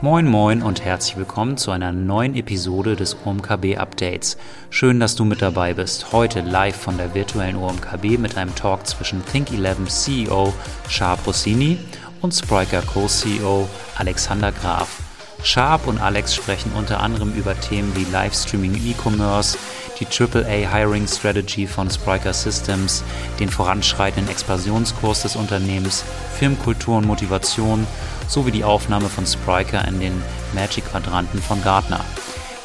Moin Moin und herzlich willkommen zu einer neuen Episode des OMKB Updates. Schön, dass du mit dabei bist. Heute live von der virtuellen OMKB mit einem Talk zwischen Think11 CEO Sharp Rossini und Spriker Co-CEO Alexander Graf. Sharp und Alex sprechen unter anderem über Themen wie Livestreaming E-Commerce, die AAA Hiring Strategy von Spriker Systems, den voranschreitenden Expansionskurs des Unternehmens, Firmenkultur und Motivation sowie die Aufnahme von Spriker in den Magic-Quadranten von Gartner.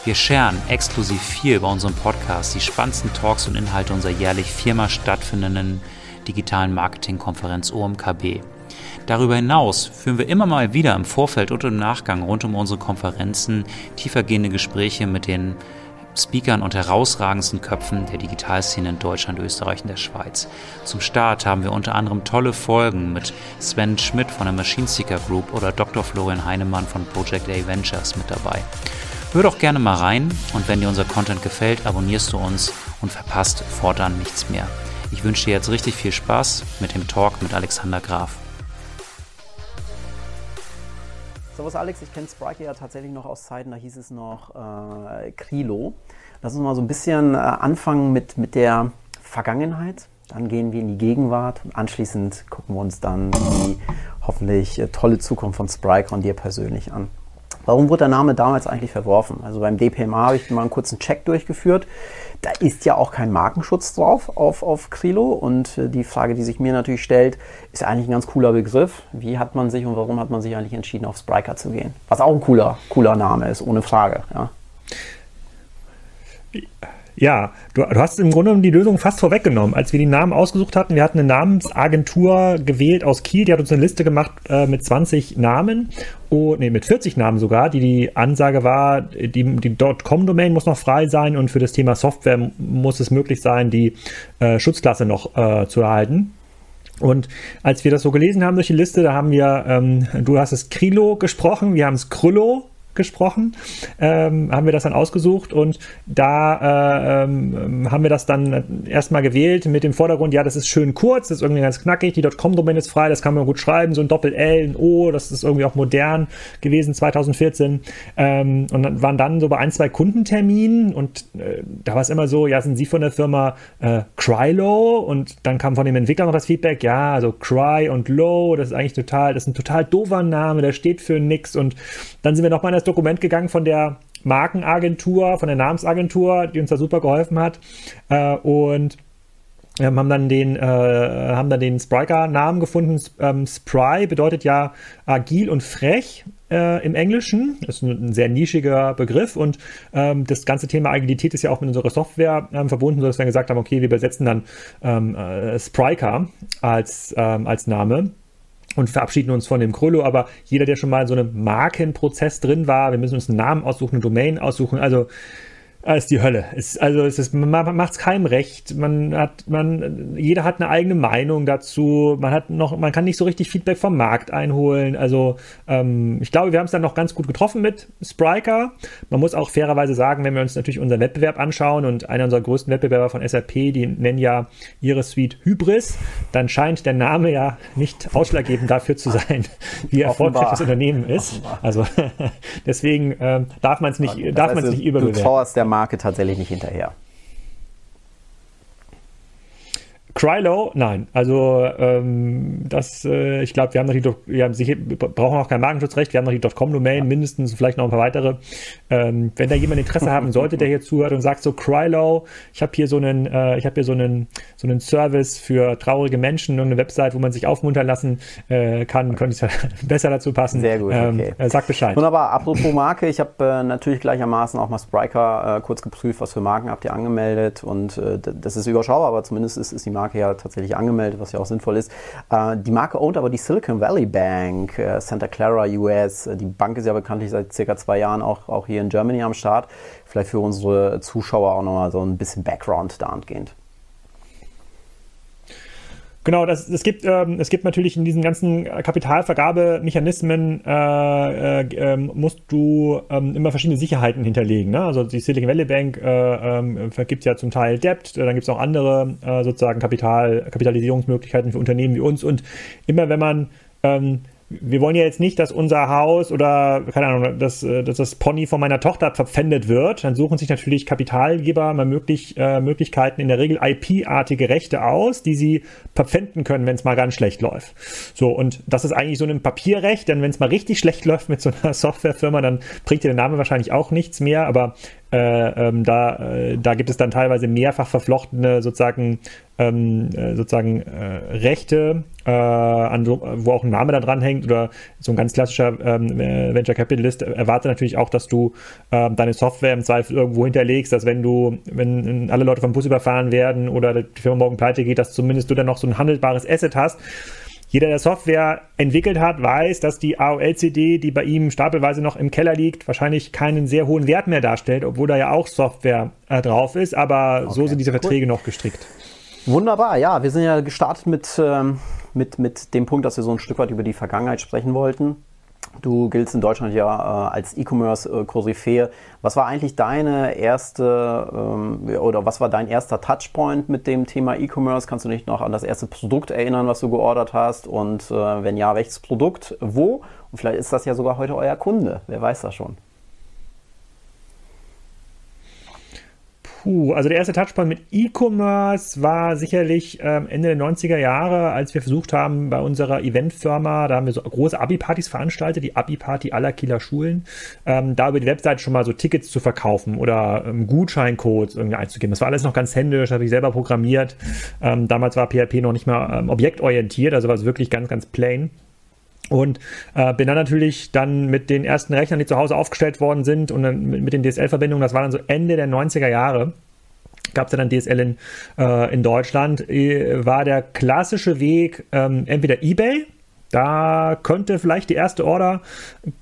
Wir scheren exklusiv viel bei unserem Podcast die spannendsten Talks und Inhalte unserer jährlich viermal stattfindenden digitalen Marketingkonferenz OMKB. Darüber hinaus führen wir immer mal wieder im Vorfeld und im Nachgang rund um unsere Konferenzen tiefergehende Gespräche mit den Speakern und herausragendsten Köpfen der Digitalszene in Deutschland, Österreich und der Schweiz. Zum Start haben wir unter anderem tolle Folgen mit Sven Schmidt von der Machine Seeker Group oder Dr. Florian Heinemann von Project A Ventures mit dabei. Hör doch gerne mal rein und wenn dir unser Content gefällt, abonnierst du uns und verpasst fortan nichts mehr. Ich wünsche dir jetzt richtig viel Spaß mit dem Talk mit Alexander Graf. Servus Alex, ich kenne Sprike ja tatsächlich noch aus Zeiten, da hieß es noch äh, Krilo. Lass uns mal so ein bisschen äh, anfangen mit, mit der Vergangenheit. Dann gehen wir in die Gegenwart und anschließend gucken wir uns dann die hoffentlich äh, tolle Zukunft von Sprike und dir persönlich an. Warum wurde der Name damals eigentlich verworfen? Also beim DPMA habe ich mal einen kurzen Check durchgeführt. Da ist ja auch kein Markenschutz drauf auf, auf Krilo. Und äh, die Frage, die sich mir natürlich stellt, ist eigentlich ein ganz cooler Begriff. Wie hat man sich und warum hat man sich eigentlich entschieden, auf Spriker zu gehen? Was auch ein cooler, cooler Name ist, ohne Frage. Ja. Ja, du, du, hast im Grunde genommen die Lösung fast vorweggenommen. Als wir die Namen ausgesucht hatten, wir hatten eine Namensagentur gewählt aus Kiel, die hat uns eine Liste gemacht äh, mit 20 Namen, oh, nee, mit 40 Namen sogar, die die Ansage war, die, die .com-Domain muss noch frei sein und für das Thema Software muss es möglich sein, die äh, Schutzklasse noch äh, zu erhalten. Und als wir das so gelesen haben durch die Liste, da haben wir, ähm, du hast es Krilo gesprochen, wir haben es Krüllo gesprochen, ähm, haben wir das dann ausgesucht und da äh, ähm, haben wir das dann erstmal gewählt mit dem Vordergrund, ja, das ist schön kurz, das ist irgendwie ganz knackig, die .com-Domain ist frei, das kann man gut schreiben, so ein Doppel-L, ein O, das ist irgendwie auch modern gewesen 2014 ähm, und dann waren dann so bei ein, zwei Kundenterminen und äh, da war es immer so, ja, sind Sie von der Firma äh, Crylow und dann kam von dem Entwickler noch das Feedback, ja, also Cry und Low, das ist eigentlich total, das ist ein total doofer Name, der steht für nix. Und dann sind wir nochmal in das Dokument gegangen von der Markenagentur, von der Namensagentur, die uns da super geholfen hat. Äh, und ähm, haben dann den, äh, haben dann den Spriker-Namen gefunden. Ähm, Spry bedeutet ja agil und frech äh, im Englischen. Das ist ein, ein, sehr nischiger Begriff und ähm, das ganze Thema Agilität ist ja auch mit unserer Software ähm, verbunden, sodass wir gesagt haben, okay, wir übersetzen dann ähm, äh, Spriker als, ähm, als Name und verabschieden uns von dem Krollo, aber jeder, der schon mal in so einem Markenprozess drin war, wir müssen uns einen Namen aussuchen, eine Domain aussuchen, also ist die Hölle. Es, also es ist, man macht es keinem recht. Man hat, man, jeder hat eine eigene Meinung dazu. Man hat noch, man kann nicht so richtig Feedback vom Markt einholen. Also ähm, ich glaube, wir haben es dann noch ganz gut getroffen mit Spriker. Man muss auch fairerweise sagen, wenn wir uns natürlich unseren Wettbewerb anschauen und einer unserer größten Wettbewerber von SAP, die nennen ja ihre Suite Hybris, dann scheint der Name ja nicht ausschlaggebend dafür zu sein, wie erfolgreich das Unternehmen ist. Offenbar. Also deswegen ähm, darf man es nicht, das darf man es nicht überbewerten. Marke tatsächlich nicht hinterher. Krylo, nein. Also ähm, das, äh, ich glaube, wir haben noch die, wir haben sicher, brauchen auch kein Markenschutzrecht, wir haben noch die .com-Domain, ja. mindestens vielleicht noch ein paar weitere. Ähm, wenn da jemand Interesse haben sollte, der hier zuhört und sagt so, Krylo, ich habe hier so einen, äh, ich habe hier so einen, so einen Service für traurige Menschen und eine Website, wo man sich aufmuntern lassen äh, kann, könnte es ja besser dazu passen. Sehr gut, ähm, okay. Äh, sag Bescheid. Wunderbar, apropos Marke, ich habe äh, natürlich gleichermaßen auch mal Spriker äh, kurz geprüft, was für Marken habt ihr angemeldet und äh, das ist überschaubar, aber zumindest ist, ist die Marke Marke ja tatsächlich angemeldet, was ja auch sinnvoll ist. Äh, die Marke ownt aber die Silicon Valley Bank, äh, Santa Clara US. Die Bank ist ja bekanntlich seit circa zwei Jahren auch, auch hier in Germany am Start. Vielleicht für unsere Zuschauer auch nochmal so ein bisschen Background da angehend. Genau, das, es, gibt, ähm, es gibt natürlich in diesen ganzen Kapitalvergabemechanismen, äh, äh, äh, musst du ähm, immer verschiedene Sicherheiten hinterlegen. Ne? Also die Silicon Valley Bank äh, ähm, vergibt ja zum Teil Debt, dann gibt es auch andere äh, sozusagen Kapital, Kapitalisierungsmöglichkeiten für Unternehmen wie uns. Und immer wenn man ähm, wir wollen ja jetzt nicht, dass unser Haus oder, keine Ahnung, dass, äh, dass das Pony von meiner Tochter verpfändet wird. Dann suchen sich natürlich Kapitalgeber mal möglich, äh, Möglichkeiten, in der Regel IP-artige Rechte aus, die sie verpfänden können, wenn es mal ganz schlecht läuft. So, und das ist eigentlich so ein Papierrecht, denn wenn es mal richtig schlecht läuft mit so einer Softwarefirma, dann bringt dir der Name wahrscheinlich auch nichts mehr, aber äh, ähm, da, äh, da gibt es dann teilweise mehrfach verflochtene sozusagen, ähm, äh, sozusagen äh, Rechte, äh, an wo auch ein Name da dran hängt oder so ein ganz klassischer ähm, Venture Capitalist erwartet natürlich auch, dass du ähm, deine Software im Zweifel irgendwo hinterlegst, dass wenn du, wenn alle Leute vom Bus überfahren werden oder die Firma morgen pleite geht, dass zumindest du dann noch so ein handelbares Asset hast jeder, der Software entwickelt hat, weiß, dass die AOL-CD, die bei ihm stapelweise noch im Keller liegt, wahrscheinlich keinen sehr hohen Wert mehr darstellt, obwohl da ja auch Software äh, drauf ist. Aber okay, so sind diese Verträge cool. noch gestrickt. Wunderbar, ja, wir sind ja gestartet mit, ähm, mit, mit dem Punkt, dass wir so ein Stück weit über die Vergangenheit sprechen wollten. Du giltst in Deutschland ja äh, als E-Commerce-Koryphäe. Was war eigentlich deine erste ähm, oder was war dein erster Touchpoint mit dem Thema E-Commerce? Kannst du dich noch an das erste Produkt erinnern, was du geordert hast? Und äh, wenn ja, welches Produkt, wo? Und vielleicht ist das ja sogar heute euer Kunde. Wer weiß das schon? Puh, also der erste Touchpoint mit E-Commerce war sicherlich ähm, Ende der 90er Jahre, als wir versucht haben, bei unserer Eventfirma, da haben wir so große Abi-Partys veranstaltet, die Abi-Party aller Kieler Schulen, ähm, da über die Webseite schon mal so Tickets zu verkaufen oder ähm, Gutscheincodes irgendwie einzugeben. Das war alles noch ganz händisch, habe ich selber programmiert. Ähm, damals war PHP noch nicht mal ähm, objektorientiert, also war es wirklich ganz, ganz plain. Und äh, bin dann natürlich dann mit den ersten Rechnern, die zu Hause aufgestellt worden sind und dann mit, mit den DSL-Verbindungen, das war dann so Ende der 90er Jahre, gab es dann DSL in, äh, in Deutschland, äh, war der klassische Weg ähm, entweder eBay, da könnte vielleicht die erste Order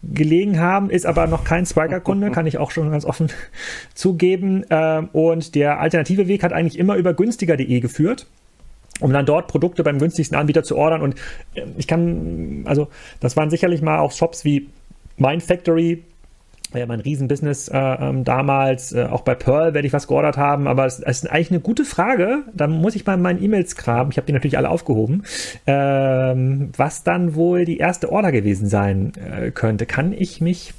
gelegen haben, ist aber noch kein Spiker-Kunde, kann ich auch schon ganz offen zugeben. Ähm, und der alternative Weg hat eigentlich immer über günstiger.de geführt um dann dort Produkte beim günstigsten Anbieter zu ordern. Und äh, ich kann, also das waren sicherlich mal auch Shops wie Mind Factory, ja, mein Riesenbusiness äh, ähm, damals, äh, auch bei Pearl werde ich was geordert haben, aber es, es, ist eigentlich eine gute Frage. Da muss ich mal in meinen E-Mails graben. Ich habe die natürlich alle aufgehoben. Ähm, was dann wohl die erste Order gewesen sein äh, könnte. Kann ich mich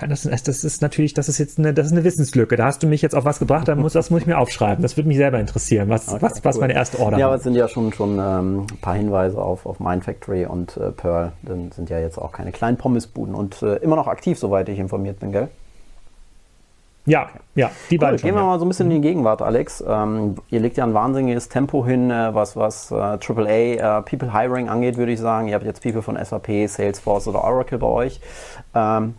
das, das ist natürlich, das ist jetzt eine, das ist eine Wissenslücke. Da hast du mich jetzt auf was gebracht, muss, das muss ich mir aufschreiben. Das würde mich selber interessieren, was, okay, was, was meine erste Order Ja, aber es sind ja schon, schon ähm, ein paar Hinweise auf, auf Mindfactory und äh, Pearl. Dann sind ja jetzt auch keine kleinen Pommesbuden und äh, immer noch aktiv, soweit ich informiert bin, gell? Ja, ja, die beiden. Cool, schon, gehen wir ja. mal so ein bisschen in die Gegenwart, Alex. Ähm, ihr legt ja ein wahnsinniges Tempo hin, äh, was, was äh, AAA äh, People Hiring angeht, würde ich sagen. Ihr habt jetzt People von SAP, Salesforce oder Oracle bei euch. Ähm,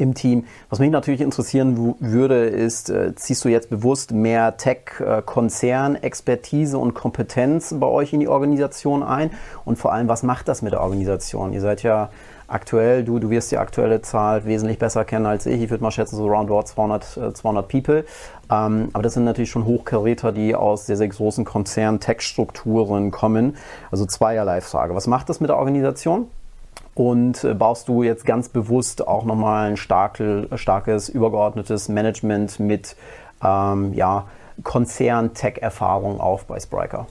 im Team. Was mich natürlich interessieren würde, ist, äh, ziehst du jetzt bewusst mehr Tech-Konzern-Expertise und Kompetenz bei euch in die Organisation ein? Und vor allem, was macht das mit der Organisation? Ihr seid ja aktuell, du, du wirst die aktuelle Zahl wesentlich besser kennen als ich. Ich würde mal schätzen, so roundabout 200, 200 People. Ähm, aber das sind natürlich schon Hochkaräter, die aus sehr, sehr großen Konzern-Tech-Strukturen kommen. Also zweierlei Frage. Was macht das mit der Organisation? Und äh, baust du jetzt ganz bewusst auch nochmal ein starke, starkes, übergeordnetes Management mit ähm, ja, Konzern-Tech-Erfahrung auf bei Spriker?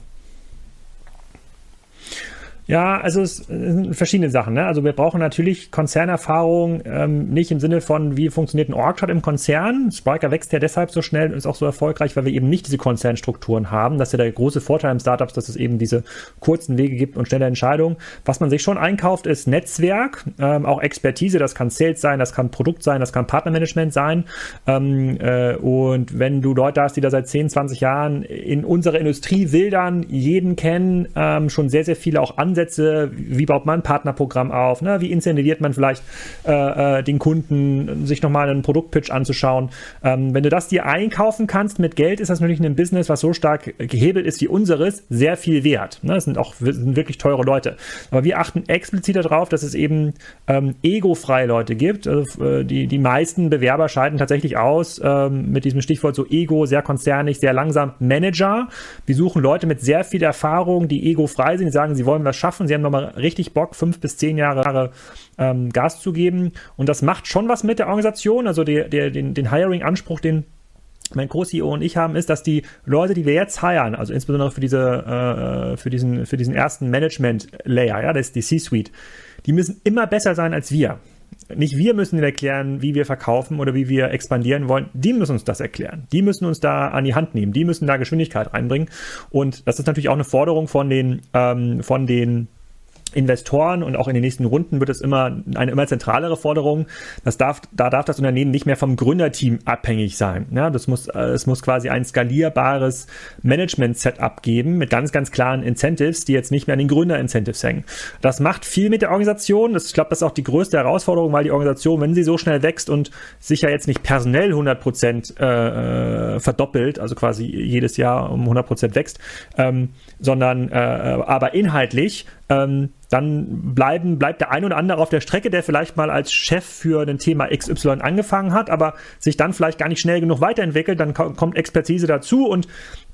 Ja, also es sind verschiedene Sachen. Ne? Also wir brauchen natürlich Konzernerfahrung, ähm, nicht im Sinne von, wie funktioniert ein Org-Chart im Konzern. Spriker wächst ja deshalb so schnell und ist auch so erfolgreich, weil wir eben nicht diese Konzernstrukturen haben. Das ist ja der große Vorteil im Startups, dass es eben diese kurzen Wege gibt und schnelle Entscheidungen. Was man sich schon einkauft, ist Netzwerk, ähm, auch Expertise. Das kann Sales sein, das kann Produkt sein, das kann Partnermanagement sein. Ähm, äh, und wenn du Leute hast, die da seit 10, 20 Jahren in unserer Industrie wildern, jeden kennen, ähm, schon sehr, sehr viele auch Ansätze Ansätze, wie baut man ein Partnerprogramm auf, ne? wie incentiviert man vielleicht äh, äh, den Kunden, sich nochmal einen Produktpitch anzuschauen. Ähm, wenn du das dir einkaufen kannst mit Geld, ist das natürlich ein Business, was so stark gehebelt ist wie unseres, sehr viel wert. Ne? Das sind auch sind wirklich teure Leute. Aber wir achten explizit darauf, dass es eben ähm, egofreie Leute gibt. Also, äh, die, die meisten Bewerber scheiden tatsächlich aus ähm, mit diesem Stichwort so Ego, sehr konzernig, sehr langsam Manager. Wir suchen Leute mit sehr viel Erfahrung, die egofrei sind, die sagen, sie wollen was schaffen schaffen. Sie haben nochmal richtig Bock, fünf bis zehn Jahre ähm, Gas zu geben. Und das macht schon was mit der Organisation. Also der, der, den, den Hiring-Anspruch, den mein Co-CEO und ich haben, ist, dass die Leute, die wir jetzt hiren, also insbesondere für diese, äh, für diesen, für diesen ersten Management-Layer, ja, das ist die C-Suite, die müssen immer besser sein als wir. Nicht wir müssen ihnen erklären, wie wir verkaufen oder wie wir expandieren wollen. Die müssen uns das erklären. Die müssen uns da an die Hand nehmen. Die müssen da Geschwindigkeit reinbringen. Und das ist natürlich auch eine Forderung von den, ähm, von den Investoren und auch in den nächsten Runden wird es immer eine immer zentralere Forderung. Das darf, da darf das Unternehmen nicht mehr vom Gründerteam abhängig sein. Ja, das muss, es muss quasi ein skalierbares Management-Setup geben mit ganz, ganz klaren Incentives, die jetzt nicht mehr an den Gründer-Incentives hängen. Das macht viel mit der Organisation. Das, ich glaube, das ist auch die größte Herausforderung, weil die Organisation, wenn sie so schnell wächst und sich ja jetzt nicht personell 100 Prozent äh, äh, verdoppelt, also quasi jedes Jahr um 100 Prozent wächst, ähm, sondern äh, aber inhaltlich ähm, dann bleiben, bleibt der ein oder andere auf der Strecke, der vielleicht mal als Chef für ein Thema XY angefangen hat, aber sich dann vielleicht gar nicht schnell genug weiterentwickelt, dann kommt Expertise dazu und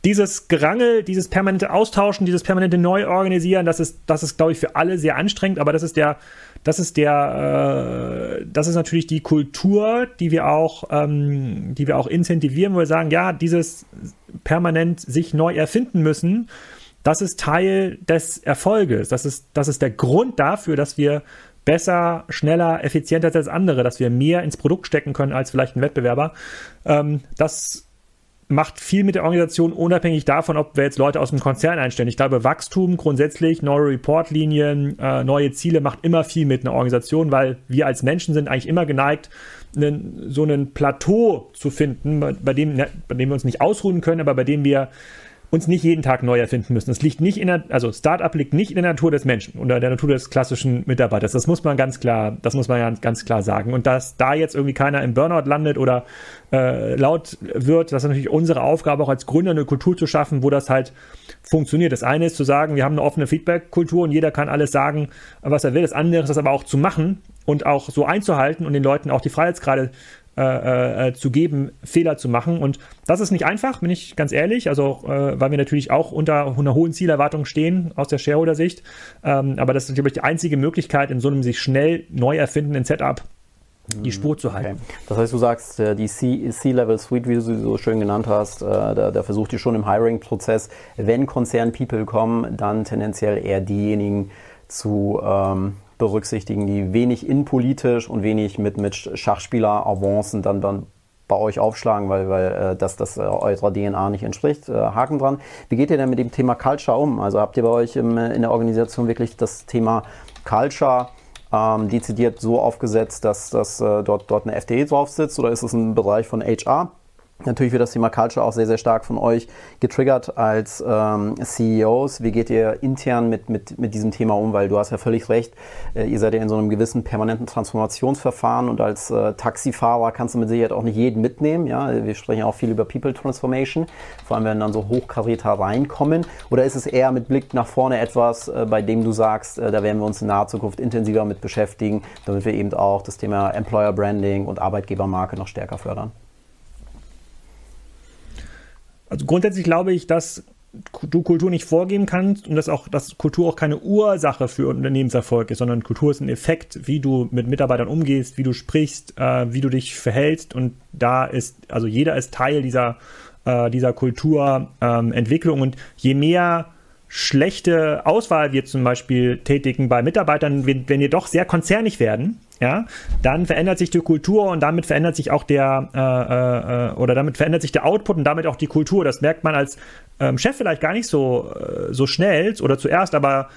dieses Gerangel, dieses permanente Austauschen, dieses permanente Neuorganisieren, das ist, das ist, glaube ich, für alle sehr anstrengend, aber das ist der, das ist der, äh, das ist natürlich die Kultur, die wir auch, ähm, die wir auch incentivieren, wo wir sagen, ja, dieses permanent sich neu erfinden müssen, das ist Teil des Erfolges. Das ist, das ist der Grund dafür, dass wir besser, schneller, effizienter als andere, dass wir mehr ins Produkt stecken können als vielleicht ein Wettbewerber. Ähm, das macht viel mit der Organisation unabhängig davon, ob wir jetzt Leute aus dem Konzern einstellen. Ich glaube, Wachstum grundsätzlich, neue Reportlinien, äh, neue Ziele macht immer viel mit einer Organisation, weil wir als Menschen sind eigentlich immer geneigt, einen, so einen Plateau zu finden, bei dem, ne, bei dem wir uns nicht ausruhen können, aber bei dem wir uns nicht jeden Tag neu erfinden müssen. Es liegt nicht in der, also Startup liegt nicht in der Natur des Menschen oder der Natur des klassischen Mitarbeiters. Das muss man ganz klar, das muss man ganz, ganz klar sagen. Und dass da jetzt irgendwie keiner im Burnout landet oder äh, laut wird, das ist natürlich unsere Aufgabe, auch als Gründer eine Kultur zu schaffen, wo das halt funktioniert. Das eine ist zu sagen, wir haben eine offene Feedback-Kultur und jeder kann alles sagen, was er will. Das andere ist das aber auch zu machen und auch so einzuhalten und den Leuten auch die Freiheitsgrade äh, äh, zu geben, Fehler zu machen. Und das ist nicht einfach, bin ich ganz ehrlich. Also, äh, weil wir natürlich auch unter einer hohen Zielerwartung stehen aus der Shareholder-Sicht. Ähm, aber das ist natürlich die einzige Möglichkeit, in so einem sich schnell neu erfindenden Setup die Spur zu halten. Okay. Das heißt, du sagst, äh, die C-Level Suite, wie du sie so schön genannt hast, äh, da, da versucht ihr schon im Hiring-Prozess, wenn Konzern-People kommen, dann tendenziell eher diejenigen zu ähm, berücksichtigen, die wenig innenpolitisch und wenig mit, mit Schachspieler-Avancen dann, dann bei euch aufschlagen, weil, weil äh, das, das äh, eurer DNA nicht entspricht. Äh, Haken dran. Wie geht ihr denn mit dem Thema Culture um? Also habt ihr bei euch im, in der Organisation wirklich das Thema Culture ähm, dezidiert so aufgesetzt, dass, dass äh, dort, dort eine FDE drauf sitzt oder ist es ein Bereich von HR? Natürlich wird das Thema Culture auch sehr, sehr stark von euch getriggert als ähm, CEOs. Wie geht ihr intern mit, mit, mit diesem Thema um? Weil du hast ja völlig recht, äh, ihr seid ja in so einem gewissen permanenten Transformationsverfahren und als äh, Taxifahrer kannst du mit Sicherheit auch nicht jeden mitnehmen. Ja? Wir sprechen auch viel über People Transformation, vor allem wenn dann so Hochkaräter reinkommen. Oder ist es eher mit Blick nach vorne etwas, äh, bei dem du sagst, äh, da werden wir uns in naher Zukunft intensiver mit beschäftigen, damit wir eben auch das Thema Employer Branding und Arbeitgebermarke noch stärker fördern? Also grundsätzlich glaube ich, dass du Kultur nicht vorgeben kannst und dass auch dass Kultur auch keine Ursache für Unternehmenserfolg ist, sondern Kultur ist ein Effekt, wie du mit Mitarbeitern umgehst, wie du sprichst, äh, wie du dich verhältst und da ist also jeder ist Teil dieser äh, dieser Kulturentwicklung ähm, und je mehr schlechte Auswahl wir zum Beispiel tätigen bei Mitarbeitern, wenn, wenn wir doch sehr konzernig werden, ja, dann verändert sich die Kultur und damit verändert sich auch der äh, äh, oder damit verändert sich der Output und damit auch die Kultur. Das merkt man als ähm, Chef vielleicht gar nicht so äh, so schnell oder zuerst, aber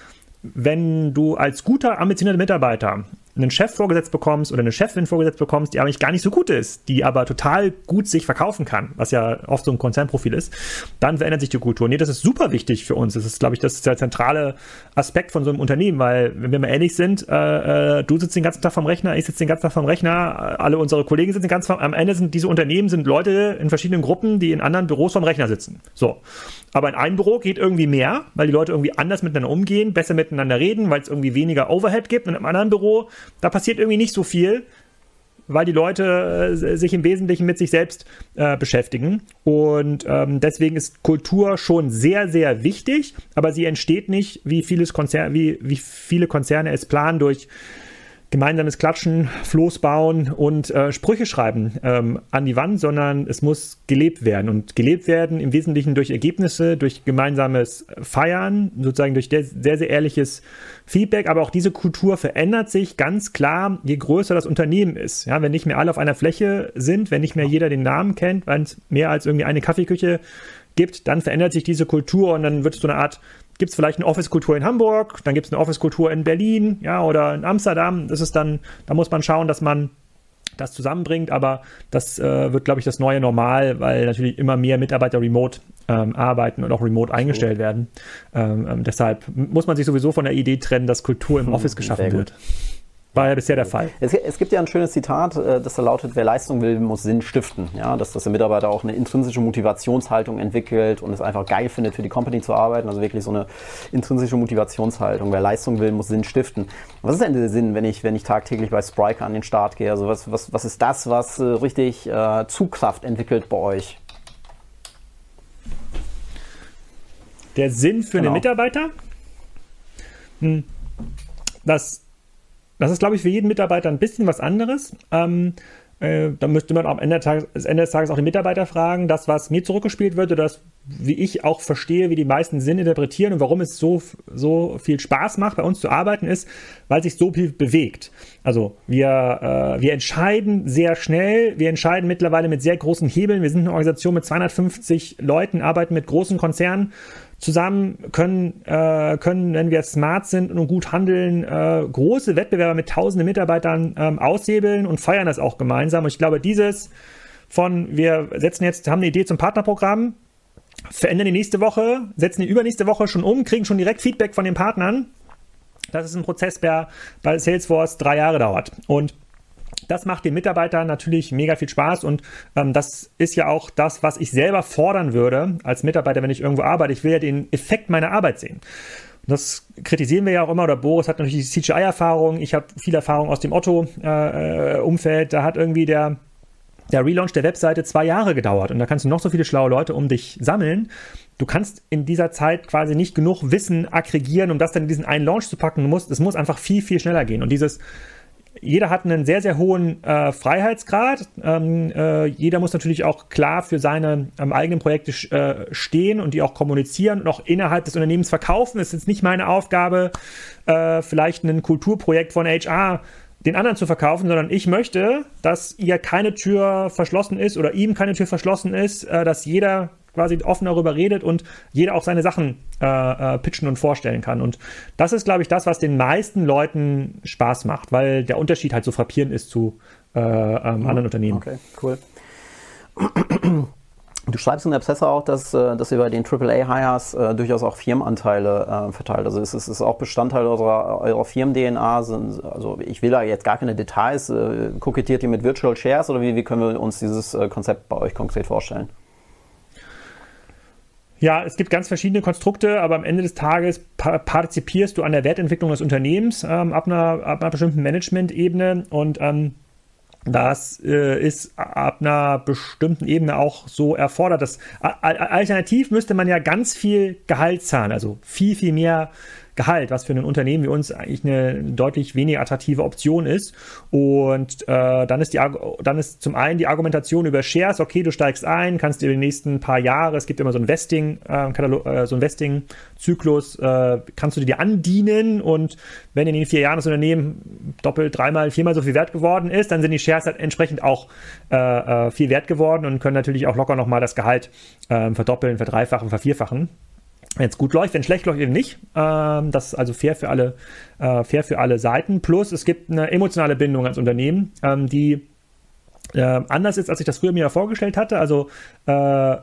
wenn du als guter ambitionierter Mitarbeiter einen Chef vorgesetzt bekommst oder eine Chefin vorgesetzt bekommst, die eigentlich gar nicht so gut ist, die aber total gut sich verkaufen kann, was ja oft so ein Konzernprofil ist, dann verändert sich die Kultur. Nee, das ist super wichtig für uns. Das ist, glaube ich, das ist der zentrale Aspekt von so einem Unternehmen, weil, wenn wir mal ehrlich sind, äh, äh, du sitzt den ganzen Tag vom Rechner, ich sitze den ganzen Tag vom Rechner, alle unsere Kollegen sitzen den ganzen Tag, am Ende sind diese Unternehmen sind Leute in verschiedenen Gruppen, die in anderen Büros vom Rechner sitzen. So. Aber in einem Büro geht irgendwie mehr, weil die Leute irgendwie anders miteinander umgehen, besser miteinander reden, weil es irgendwie weniger Overhead gibt. Und im anderen Büro, da passiert irgendwie nicht so viel, weil die Leute äh, sich im Wesentlichen mit sich selbst äh, beschäftigen. Und ähm, deswegen ist Kultur schon sehr, sehr wichtig, aber sie entsteht nicht, wie, vieles Konzer wie, wie viele Konzerne es planen, durch gemeinsames Klatschen, Floß bauen und äh, Sprüche schreiben ähm, an die Wand, sondern es muss gelebt werden. Und gelebt werden im Wesentlichen durch Ergebnisse, durch gemeinsames Feiern, sozusagen durch sehr, sehr ehrliches Feedback. Aber auch diese Kultur verändert sich ganz klar, je größer das Unternehmen ist. Ja, wenn nicht mehr alle auf einer Fläche sind, wenn nicht mehr jeder den Namen kennt, wenn es mehr als irgendwie eine Kaffeeküche gibt, dann verändert sich diese Kultur und dann wird es so eine Art gibt es vielleicht eine Office-Kultur in Hamburg, dann gibt es eine Office-Kultur in Berlin, ja, oder in Amsterdam. Das ist dann, da muss man schauen, dass man das zusammenbringt, aber das äh, wird, glaube ich, das neue Normal, weil natürlich immer mehr Mitarbeiter remote ähm, arbeiten und auch remote eingestellt so. werden. Ähm, ähm, deshalb muss man sich sowieso von der Idee trennen, dass Kultur im hm, Office geschaffen wird. War ja bisher der Fall. Es, es, gibt ja ein schönes Zitat, äh, das da lautet, wer Leistung will, muss Sinn stiften. Ja, dass, dass der Mitarbeiter auch eine intrinsische Motivationshaltung entwickelt und es einfach geil findet, für die Company zu arbeiten. Also wirklich so eine intrinsische Motivationshaltung. Wer Leistung will, muss Sinn stiften. Was ist denn der Sinn, wenn ich, wenn ich tagtäglich bei Spriker an den Start gehe? Also was, was, was ist das, was äh, richtig äh, Zugkraft entwickelt bei euch? Der Sinn für genau. den Mitarbeiter? Hm. Das das ist, glaube ich, für jeden Mitarbeiter ein bisschen was anderes. Ähm, äh, da müsste man am Ende des, Tages, Ende des, Tages, auch den Mitarbeiter fragen, das, was mir zurückgespielt wird, oder das, wie ich auch verstehe, wie die meisten Sinn interpretieren und warum es so, so viel Spaß macht, bei uns zu arbeiten, ist, weil sich so viel bewegt. Also wir, äh, wir entscheiden sehr schnell, wir entscheiden mittlerweile mit sehr großen Hebeln. Wir sind eine Organisation mit 250 Leuten, arbeiten mit großen Konzernen zusammen können, äh, können, wenn wir smart sind und gut handeln, äh, große Wettbewerber mit tausenden Mitarbeitern ähm, aushebeln und feiern das auch gemeinsam. Und ich glaube, dieses von, wir setzen jetzt, haben eine Idee zum Partnerprogramm, verändern die nächste Woche, setzen die übernächste Woche schon um, kriegen schon direkt Feedback von den Partnern. Das ist ein Prozess, der bei Salesforce drei Jahre dauert. Und das macht den Mitarbeitern natürlich mega viel Spaß und ähm, das ist ja auch das, was ich selber fordern würde als Mitarbeiter, wenn ich irgendwo arbeite. Ich will ja den Effekt meiner Arbeit sehen. Das kritisieren wir ja auch immer, oder Boris hat natürlich die CGI-Erfahrung, ich habe viel Erfahrung aus dem Otto-Umfeld, äh, da hat irgendwie der, der Relaunch der Webseite zwei Jahre gedauert und da kannst du noch so viele schlaue Leute um dich sammeln. Du kannst in dieser Zeit quasi nicht genug Wissen aggregieren, um das dann in diesen einen Launch zu packen. Du musst, es muss einfach viel, viel schneller gehen. Und dieses jeder hat einen sehr, sehr hohen äh, Freiheitsgrad. Ähm, äh, jeder muss natürlich auch klar für seine ähm, eigenen Projekte äh, stehen und die auch kommunizieren und auch innerhalb des Unternehmens verkaufen. Es ist jetzt nicht meine Aufgabe, äh, vielleicht ein Kulturprojekt von HR den anderen zu verkaufen, sondern ich möchte, dass ihr keine Tür verschlossen ist oder ihm keine Tür verschlossen ist, äh, dass jeder quasi offen darüber redet und jeder auch seine Sachen äh, äh, pitchen und vorstellen kann. Und das ist, glaube ich, das, was den meisten Leuten Spaß macht, weil der Unterschied halt so frappierend ist zu äh, ähm, anderen Unternehmen. Okay, cool. Du schreibst in der Presse auch, dass, äh, dass ihr bei den AAA-Hires äh, durchaus auch Firmenanteile äh, verteilt. Also es ist, es ist auch Bestandteil eurer, eurer Firmen-DNA. Also ich will da jetzt gar keine Details. Äh, kokettiert ihr mit Virtual Shares oder wie, wie können wir uns dieses äh, Konzept bei euch konkret vorstellen? Ja, es gibt ganz verschiedene Konstrukte, aber am Ende des Tages partizipierst du an der Wertentwicklung des Unternehmens ähm, ab, einer, ab einer bestimmten Management-Ebene und ähm, das äh, ist ab einer bestimmten Ebene auch so erfordert. Dass, alternativ müsste man ja ganz viel Gehalt zahlen, also viel, viel mehr Gehalt, was für ein Unternehmen wie uns eigentlich eine deutlich weniger attraktive Option ist. Und äh, dann, ist die, dann ist zum einen die Argumentation über Shares, okay, du steigst ein, kannst dir die nächsten paar Jahre, es gibt immer so ein Vesting, äh, äh, so ein Vesting-Zyklus, äh, kannst du dir andienen und wenn in den vier Jahren das Unternehmen doppelt, dreimal, viermal so viel wert geworden ist, dann sind die Shares halt entsprechend auch äh, äh, viel wert geworden und können natürlich auch locker nochmal das Gehalt äh, verdoppeln, verdreifachen, vervierfachen wenn es gut läuft, wenn schlecht läuft eben nicht. Ähm, das ist also fair für alle, äh, fair für alle Seiten. Plus es gibt eine emotionale Bindung als Unternehmen, ähm, die äh, anders ist, als ich das früher mir vorgestellt hatte. Also äh,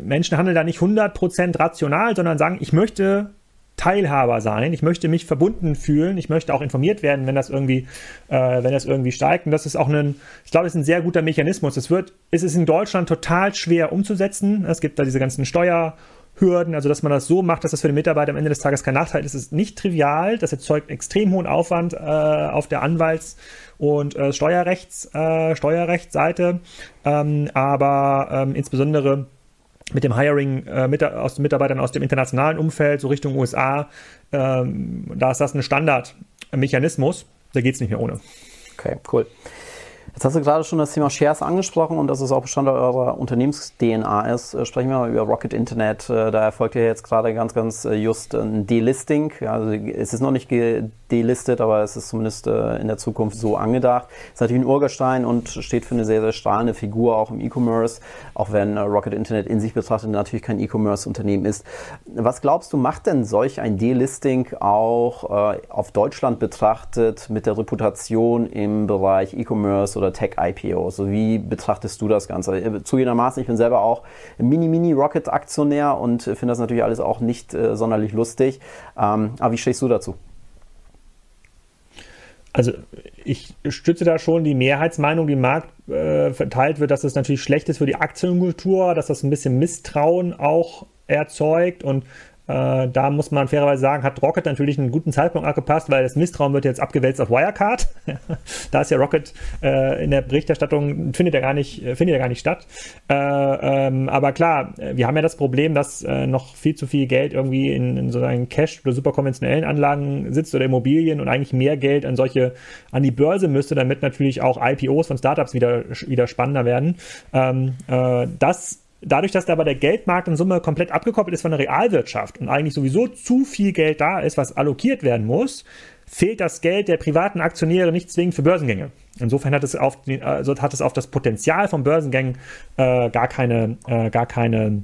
Menschen handeln da nicht 100% rational, sondern sagen, ich möchte Teilhaber sein, ich möchte mich verbunden fühlen, ich möchte auch informiert werden, wenn das irgendwie, äh, wenn das irgendwie steigt. Und das ist auch ein, ich glaube, das ist ein sehr guter Mechanismus. Es wird, es ist in Deutschland total schwer umzusetzen. Es gibt da diese ganzen Steuer- Hürden, also dass man das so macht, dass das für den Mitarbeiter am Ende des Tages kein Nachteil ist, ist nicht trivial. Das erzeugt extrem hohen Aufwand äh, auf der Anwalts- und äh, Steuerrechts, äh, Steuerrechtsseite, ähm, aber ähm, insbesondere mit dem Hiring äh, mit, aus Mitarbeitern aus dem internationalen Umfeld, so Richtung USA, ähm, da ist das ein Standardmechanismus. da geht es nicht mehr ohne. Okay, cool. Jetzt hast du gerade schon das Thema Shares angesprochen und dass es auch Bestandteil eurer Unternehmens-DNA ist. Äh, sprechen wir mal über Rocket Internet. Äh, da erfolgt ja jetzt gerade ganz, ganz äh, just ein Delisting. Also es ist noch nicht delistet, aber es ist zumindest in der Zukunft so angedacht. Ist natürlich ein Urgestein und steht für eine sehr, sehr strahlende Figur auch im E-Commerce, auch wenn Rocket Internet in sich betrachtet natürlich kein E-Commerce-Unternehmen ist. Was glaubst du, macht denn solch ein Delisting auch auf Deutschland betrachtet mit der Reputation im Bereich E-Commerce oder Tech-IPO. So wie betrachtest du das Ganze? Äh, zugegebenermaßen, ich bin selber auch Mini-Mini-Rocket-Aktionär und finde das natürlich alles auch nicht äh, sonderlich lustig. Ähm, aber wie stehst du dazu? Also ich stütze da schon die Mehrheitsmeinung, die im Markt äh, verteilt wird, dass das natürlich schlecht ist für die Aktienkultur, dass das ein bisschen Misstrauen auch erzeugt und äh, da muss man fairerweise sagen, hat Rocket natürlich einen guten Zeitpunkt angepasst, weil das Misstrauen wird jetzt abgewälzt auf Wirecard. da ist ja Rocket äh, in der Berichterstattung, findet ja gar nicht, äh, findet ja gar nicht statt. Äh, ähm, aber klar, wir haben ja das Problem, dass äh, noch viel zu viel Geld irgendwie in, in so einen Cash oder super konventionellen Anlagen sitzt oder Immobilien und eigentlich mehr Geld an solche, an die Börse müsste, damit natürlich auch IPOs von Startups wieder, wieder spannender werden. Ähm, äh, das dadurch, dass da aber der Geldmarkt in Summe komplett abgekoppelt ist von der Realwirtschaft und eigentlich sowieso zu viel Geld da ist, was allokiert werden muss, fehlt das Geld der privaten Aktionäre nicht zwingend für Börsengänge. Insofern hat es auf, also hat es auf das Potenzial von Börsengängen äh, gar keine, äh, gar keine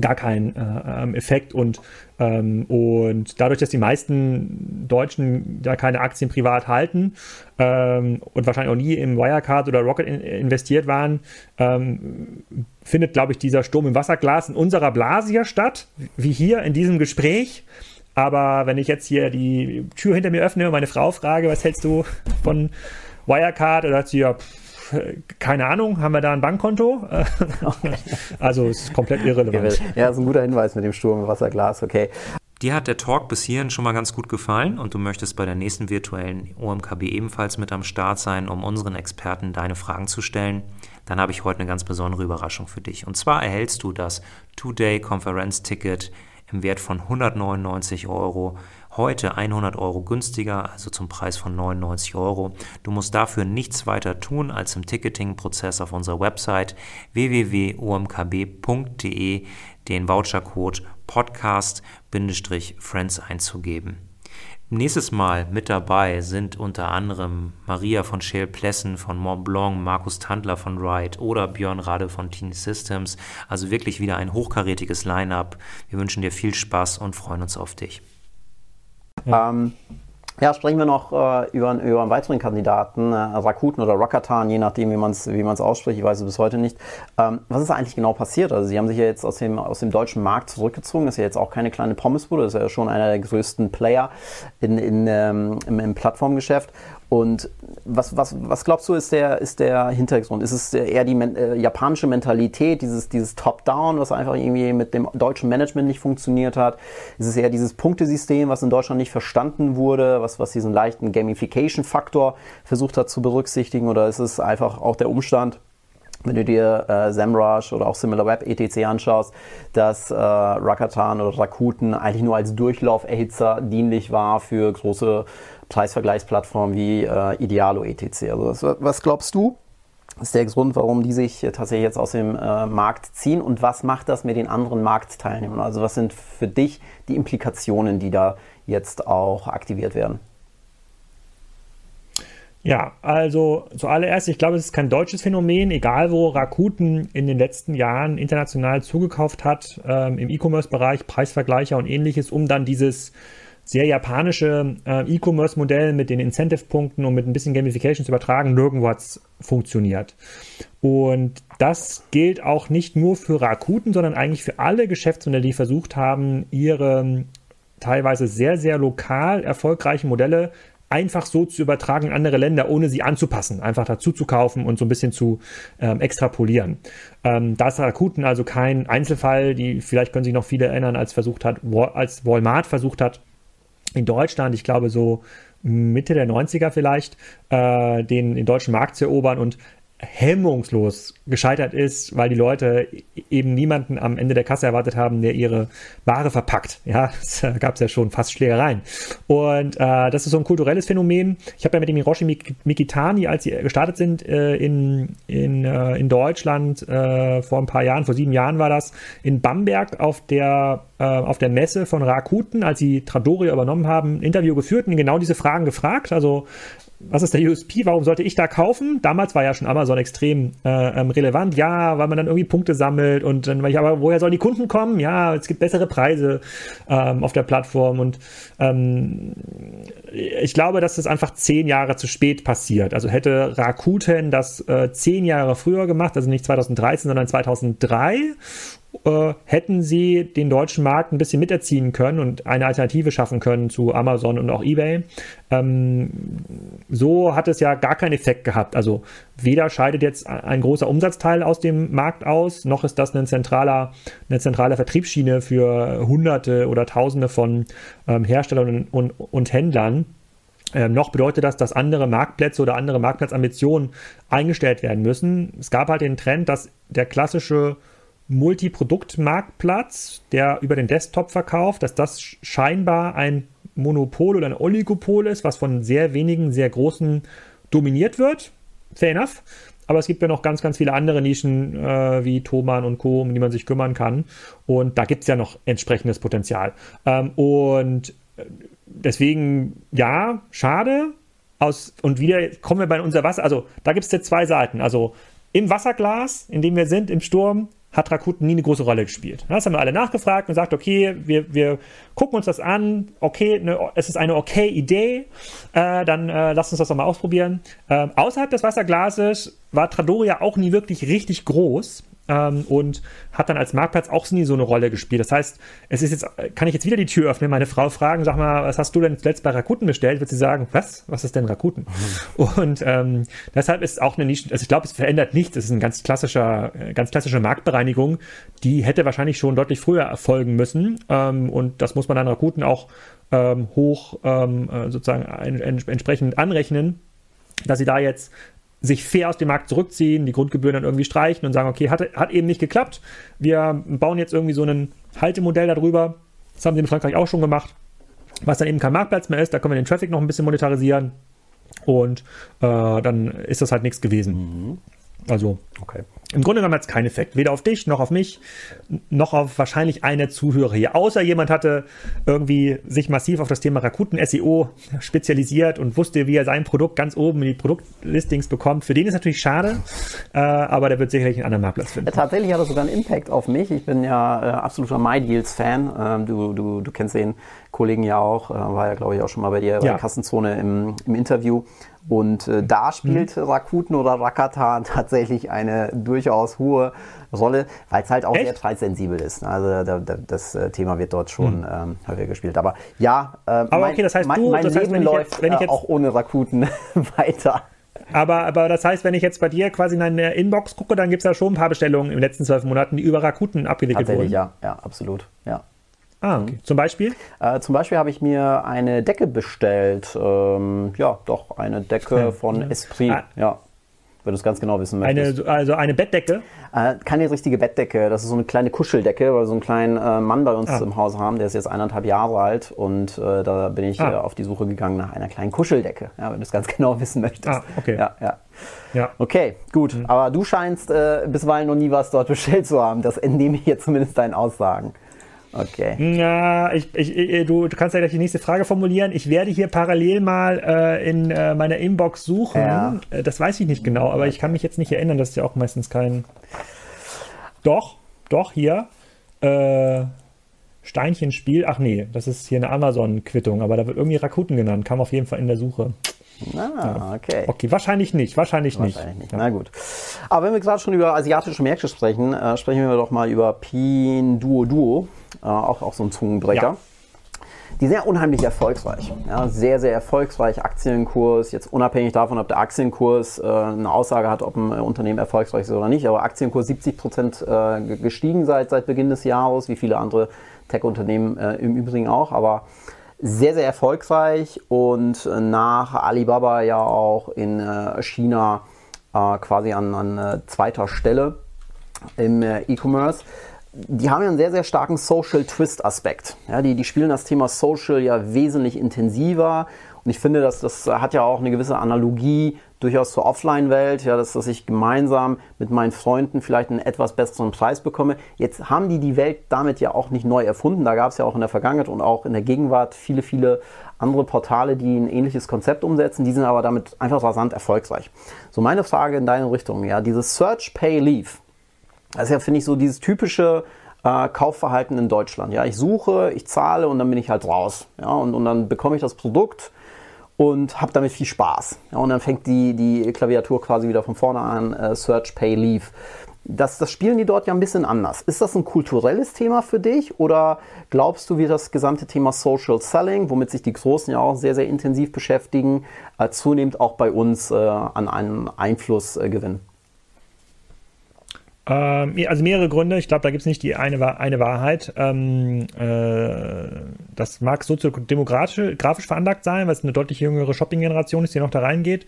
gar keinen äh, ähm, Effekt und, ähm, und dadurch, dass die meisten Deutschen da keine Aktien privat halten ähm, und wahrscheinlich auch nie im Wirecard oder Rocket in, investiert waren, ähm, findet, glaube ich, dieser Sturm im Wasserglas in unserer Blase hier statt, wie hier in diesem Gespräch. Aber wenn ich jetzt hier die Tür hinter mir öffne und meine Frau frage, was hältst du von Wirecard, oder sagt sie ja, pff, keine Ahnung, haben wir da ein Bankkonto? Okay. Also es ist komplett irrelevant. Ja, ist ein guter Hinweis mit dem Sturm im Wasserglas, okay. Dir hat der Talk bis hierhin schon mal ganz gut gefallen und du möchtest bei der nächsten virtuellen OMKB ebenfalls mit am Start sein, um unseren Experten deine Fragen zu stellen, dann habe ich heute eine ganz besondere Überraschung für dich. Und zwar erhältst du das Two-Day-Konferenz-Ticket im Wert von 199 Euro heute 100 Euro günstiger, also zum Preis von 99 Euro. Du musst dafür nichts weiter tun, als im Ticketing-Prozess auf unserer Website www.omkb.de den Vouchercode Podcast-Friends einzugeben. Nächstes Mal mit dabei sind unter anderem Maria von Shale Plessen von Mont Blanc, Markus Tandler von Ride oder Björn Rade von Teen Systems. Also wirklich wieder ein hochkarätiges Line-up. Wir wünschen dir viel Spaß und freuen uns auf dich. Ja. Ähm, ja, sprechen wir noch äh, über, über einen weiteren Kandidaten, äh, Rakuten oder Rakatan, je nachdem, wie man es wie ausspricht. Ich weiß es bis heute nicht. Ähm, was ist eigentlich genau passiert? Also, Sie haben sich ja jetzt aus dem, aus dem deutschen Markt zurückgezogen. Das ist ja jetzt auch keine kleine Pommesbude, das ist ja schon einer der größten Player in, in, ähm, im, im Plattformgeschäft. Und was, was, was glaubst du, ist der, ist der Hintergrund? Ist es eher die äh, japanische Mentalität, dieses, dieses Top-Down, was einfach irgendwie mit dem deutschen Management nicht funktioniert hat? Ist es eher dieses Punktesystem, was in Deutschland nicht verstanden wurde, was, was diesen leichten Gamification-Faktor versucht hat zu berücksichtigen? Oder ist es einfach auch der Umstand, wenn du dir äh, SEMrush oder auch SimilarWeb etc. anschaust, dass äh, Rakatan oder Rakuten eigentlich nur als Durchlauferhitzer dienlich war für große Preisvergleichsplattformen wie äh, Idealo etc. Also was glaubst du? Ist der Grund, warum die sich tatsächlich jetzt aus dem äh, Markt ziehen und was macht das mit den anderen Marktteilnehmern? Also was sind für dich die Implikationen, die da jetzt auch aktiviert werden? Ja, also zuallererst, ich glaube, es ist kein deutsches Phänomen, egal wo Rakuten in den letzten Jahren international zugekauft hat, ähm, im E-Commerce-Bereich, Preisvergleicher und ähnliches, um dann dieses sehr japanische äh, E-Commerce-Modell mit den Incentive-Punkten und mit ein bisschen Gamification zu übertragen, nirgendwo hat es funktioniert. Und das gilt auch nicht nur für Rakuten, sondern eigentlich für alle Geschäftsmodelle, die versucht haben, ihre teilweise sehr, sehr lokal erfolgreichen Modelle einfach so zu übertragen in andere Länder, ohne sie anzupassen, einfach dazu zu kaufen und so ein bisschen zu ähm, extrapolieren. Ähm, da ist Rakuten also kein Einzelfall, die vielleicht können sich noch viele erinnern, als versucht hat, als Walmart versucht hat, in Deutschland, ich glaube so Mitte der 90er vielleicht, äh, den, den deutschen Markt zu erobern und hemmungslos gescheitert ist, weil die Leute eben niemanden am Ende der Kasse erwartet haben, der ihre Ware verpackt. Ja, es gab es ja schon fast Schlägereien. Und äh, das ist so ein kulturelles Phänomen. Ich habe ja mit dem Hiroshi Mikitani, als sie gestartet sind äh, in, in, äh, in Deutschland äh, vor ein paar Jahren, vor sieben Jahren war das, in Bamberg auf der, äh, auf der Messe von Rakuten, als sie Tradoria übernommen haben, ein Interview geführt und genau diese Fragen gefragt. Also was ist der USP? Warum sollte ich da kaufen? Damals war ja schon Amazon extrem äh, ähm, relevant. Ja, weil man dann irgendwie Punkte sammelt und dann, ich, aber woher sollen die Kunden kommen? Ja, es gibt bessere Preise ähm, auf der Plattform und ähm, ich glaube, dass das einfach zehn Jahre zu spät passiert. Also hätte Rakuten das äh, zehn Jahre früher gemacht, also nicht 2013, sondern 2003 äh, hätten sie den deutschen Markt ein bisschen miterziehen können und eine Alternative schaffen können zu Amazon und auch eBay. Ähm, so hat es ja gar keinen Effekt gehabt. Also weder scheidet jetzt ein großer Umsatzteil aus dem Markt aus, noch ist das ein zentraler, eine zentrale Vertriebsschiene für Hunderte oder Tausende von ähm, Herstellern und, und, und Händlern. Ähm, noch bedeutet das, dass andere Marktplätze oder andere Marktplatzambitionen eingestellt werden müssen. Es gab halt den Trend, dass der klassische Multiproduktmarktplatz, der über den Desktop verkauft, dass das scheinbar ein Monopol oder ein Oligopol ist, was von sehr wenigen, sehr großen dominiert wird. Fair enough. Aber es gibt ja noch ganz, ganz viele andere Nischen äh, wie Thomann und Co., um die man sich kümmern kann. Und da gibt es ja noch entsprechendes Potenzial. Ähm, und deswegen, ja, schade. Aus, und wieder kommen wir bei unser Wasser. Also da gibt es jetzt zwei Seiten. Also im Wasserglas, in dem wir sind, im Sturm, hat Rakuten nie eine große Rolle gespielt. Das haben wir alle nachgefragt und gesagt, okay, wir, wir gucken uns das an, okay, ne, es ist eine okay Idee, äh, dann äh, lasst uns das doch mal ausprobieren. Äh, außerhalb des Wasserglases war Tradoria auch nie wirklich richtig groß ähm, und hat dann als Marktplatz auch nie so eine Rolle gespielt. Das heißt, es ist jetzt, kann ich jetzt wieder die Tür öffnen, meine Frau fragen, sag mal, was hast du denn zuletzt bei Rakuten bestellt? Wird sie sagen, was? Was ist denn Rakuten? Mhm. Und ähm, deshalb ist auch eine Nische, also ich glaube, es verändert nichts. Es ist eine ganz klassischer, äh, ganz klassische Marktbereinigung, die hätte wahrscheinlich schon deutlich früher erfolgen müssen. Ähm, und das muss man dann Rakuten auch ähm, hoch ähm, äh, sozusagen ein, ein, entsprechend anrechnen dass sie da jetzt sich fair aus dem Markt zurückziehen, die Grundgebühren dann irgendwie streichen und sagen, okay, hat, hat eben nicht geklappt. Wir bauen jetzt irgendwie so ein Haltemodell darüber. Das haben sie in Frankreich auch schon gemacht. Was dann eben kein Marktplatz mehr ist, da können wir den Traffic noch ein bisschen monetarisieren. Und äh, dann ist das halt nichts gewesen. Mhm. Also, okay. im Grunde genommen hat es keinen Effekt. Weder auf dich, noch auf mich, noch auf wahrscheinlich eine Zuhörer hier. Außer jemand hatte irgendwie sich massiv auf das Thema Rakuten SEO spezialisiert und wusste, wie er sein Produkt ganz oben in die Produktlistings bekommt. Für den ist natürlich schade, äh, aber der wird sicherlich einen anderen Marktplatz finden. Tatsächlich hat das sogar einen Impact auf mich. Ich bin ja äh, absoluter MyDeals-Fan. Ähm, du, du, du kennst den Kollegen ja auch, äh, war ja, glaube ich, auch schon mal bei dir ja. bei der Kassenzone im, im Interview. Und äh, da mhm. spielt mhm. Rakuten oder Rakata tatsächlich eine durchaus hohe Rolle, weil es halt auch Echt? sehr preissensibel ist. Also da, da, das äh, Thema wird dort schon mhm. ähm, häufiger gespielt. Aber ja, äh, aber mein, okay, das heißt, mein, mein das Leben heißt, läuft jetzt, jetzt, auch ohne Rakuten weiter. Aber, aber das heißt, wenn ich jetzt bei dir quasi in deine Inbox gucke, dann gibt es da schon ein paar Bestellungen in den letzten zwölf Monaten, die über Rakuten abgewickelt wurden. Ja, ja, absolut. Ja. Ah, okay. Zum Beispiel? Äh, zum Beispiel habe ich mir eine Decke bestellt. Ähm, ja, doch, eine Decke von. Esprit. Ah. Ja, wenn du es ganz genau wissen möchtest. Eine, also eine Bettdecke? Äh, keine richtige Bettdecke. Das ist so eine kleine Kuscheldecke, weil wir so einen kleinen äh, Mann bei uns ah. im Haus haben. Der ist jetzt eineinhalb Jahre alt und äh, da bin ich ah. Äh, auf die Suche gegangen nach einer kleinen Kuscheldecke, ja, wenn du es ganz genau wissen möchtest. Ah, okay. Ja, ja. Ja. Okay, gut. Mhm. Aber du scheinst äh, bisweilen noch nie was dort bestellt zu haben. Das entnehme ich jetzt zumindest deinen Aussagen. Okay. Ja, ich, ich, du, du kannst ja gleich die nächste Frage formulieren. Ich werde hier parallel mal äh, in äh, meiner Inbox suchen. Ja. Äh, das weiß ich nicht genau, aber ich kann mich jetzt nicht erinnern. Das ist ja auch meistens kein. Doch, doch, hier. Äh, Steinchenspiel. Ach nee, das ist hier eine Amazon-Quittung, aber da wird irgendwie Rakuten genannt. Kam auf jeden Fall in der Suche. Ah, okay. Okay, wahrscheinlich nicht, wahrscheinlich, wahrscheinlich nicht. nicht. Ja. Na gut. Aber wenn wir gerade schon über asiatische Märkte sprechen, äh, sprechen wir doch mal über Pinduoduo. Äh, auch, auch so ein Zungenbrecher. Ja. Die sind ja unheimlich erfolgreich. Ja, sehr, sehr erfolgreich. Aktienkurs, jetzt unabhängig davon, ob der Aktienkurs äh, eine Aussage hat, ob ein Unternehmen erfolgreich ist oder nicht, aber Aktienkurs 70 Prozent äh, gestiegen seit, seit Beginn des Jahres, wie viele andere Tech-Unternehmen äh, im Übrigen auch, aber sehr, sehr erfolgreich und nach Alibaba ja auch in äh, China äh, quasi an, an äh, zweiter Stelle im äh, E-Commerce. Die haben ja einen sehr, sehr starken Social Twist Aspekt. Ja, die, die spielen das Thema Social ja wesentlich intensiver. Und ich finde, dass das hat ja auch eine gewisse Analogie durchaus zur Offline-Welt, ja, dass, dass ich gemeinsam mit meinen Freunden vielleicht einen etwas besseren Preis bekomme. Jetzt haben die die Welt damit ja auch nicht neu erfunden. Da gab es ja auch in der Vergangenheit und auch in der Gegenwart viele, viele andere Portale, die ein ähnliches Konzept umsetzen. Die sind aber damit einfach rasant erfolgreich. So meine Frage in deine Richtung, ja, dieses Search, Pay, Leave. Das ist ja, finde ich, so dieses typische äh, Kaufverhalten in Deutschland. Ja, ich suche, ich zahle und dann bin ich halt raus. Ja, und, und dann bekomme ich das Produkt und habe damit viel Spaß. Ja, und dann fängt die, die Klaviatur quasi wieder von vorne an, äh, Search, Pay, Leave. Das, das spielen die dort ja ein bisschen anders. Ist das ein kulturelles Thema für dich oder glaubst du, wie das gesamte Thema Social Selling, womit sich die Großen ja auch sehr, sehr intensiv beschäftigen, äh, zunehmend auch bei uns äh, an einen Einfluss äh, gewinnen? Ähm, also mehrere Gründe. Ich glaube, da gibt es nicht die eine, eine Wahrheit. Ähm, äh, das mag soziodemografisch grafisch veranlagt sein, weil es eine deutlich jüngere Shopping-Generation ist, die noch da reingeht.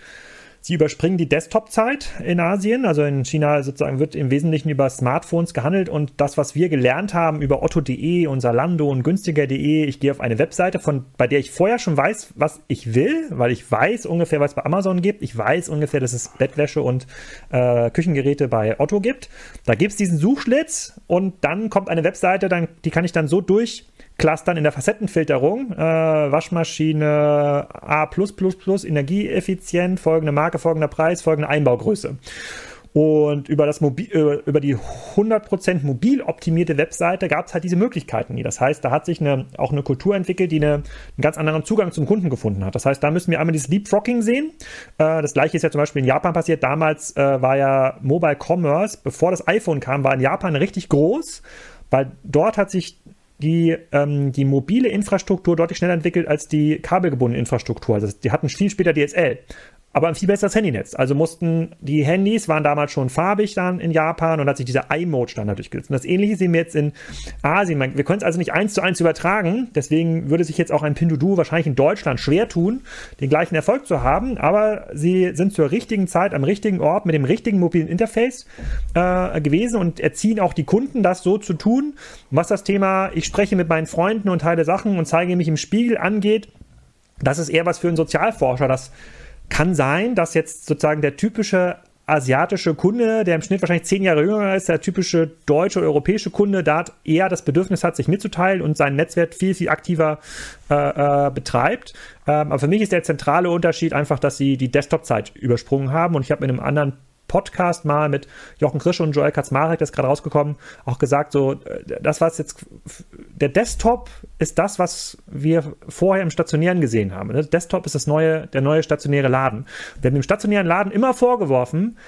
Sie überspringen die Desktop-Zeit in Asien. Also in China sozusagen wird im Wesentlichen über Smartphones gehandelt und das, was wir gelernt haben über otto.de und Salando und günstiger.de, ich gehe auf eine Webseite, von, bei der ich vorher schon weiß, was ich will, weil ich weiß ungefähr, was es bei Amazon gibt. Ich weiß ungefähr, dass es Bettwäsche und äh, Küchengeräte bei Otto gibt. Da gibt es diesen Suchschlitz und dann kommt eine Webseite, dann, die kann ich dann so durch Clustern in der Facettenfilterung. Äh, Waschmaschine A, energieeffizient, folgende Marke, folgender Preis, folgende Einbaugröße. Und über, das Mobil, äh, über die 100% mobil optimierte Webseite gab es halt diese Möglichkeiten. Das heißt, da hat sich eine, auch eine Kultur entwickelt, die eine, einen ganz anderen Zugang zum Kunden gefunden hat. Das heißt, da müssen wir einmal dieses Leapfrogging sehen. Äh, das gleiche ist ja zum Beispiel in Japan passiert. Damals äh, war ja Mobile Commerce, bevor das iPhone kam, war in Japan richtig groß, weil dort hat sich die, ähm, die mobile Infrastruktur deutlich schneller entwickelt als die kabelgebundene Infrastruktur. Also die hatten viel später DSL aber ein viel besseres Handynetz. Also mussten die Handys waren damals schon farbig dann in Japan und hat sich dieser iMode-Standard durchgesetzt. Und das ähnliche sehen wir jetzt in Asien. Wir können es also nicht eins zu eins übertragen. Deswegen würde sich jetzt auch ein Pinduoduo wahrscheinlich in Deutschland schwer tun, den gleichen Erfolg zu haben. Aber sie sind zur richtigen Zeit am richtigen Ort mit dem richtigen mobilen Interface äh, gewesen und erziehen auch die Kunden, das so zu tun. Was das Thema, ich spreche mit meinen Freunden und teile Sachen und zeige mich im Spiegel angeht, das ist eher was für einen Sozialforscher, das kann sein, dass jetzt sozusagen der typische asiatische Kunde, der im Schnitt wahrscheinlich zehn Jahre jünger ist, der typische deutsche oder europäische Kunde, da eher das Bedürfnis hat, sich mitzuteilen und sein Netzwerk viel, viel aktiver äh, äh, betreibt. Ähm, aber für mich ist der zentrale Unterschied einfach, dass sie die Desktop-Zeit übersprungen haben und ich habe in einem anderen Podcast mal mit Jochen Krisch und Joel Kaczmarek, das ist gerade rausgekommen, auch gesagt, so, äh, das was jetzt, der Desktop ist das, was wir vorher im Stationären gesehen haben. Der Desktop ist das neue, der neue stationäre Laden. Wir haben dem stationären Laden immer vorgeworfen,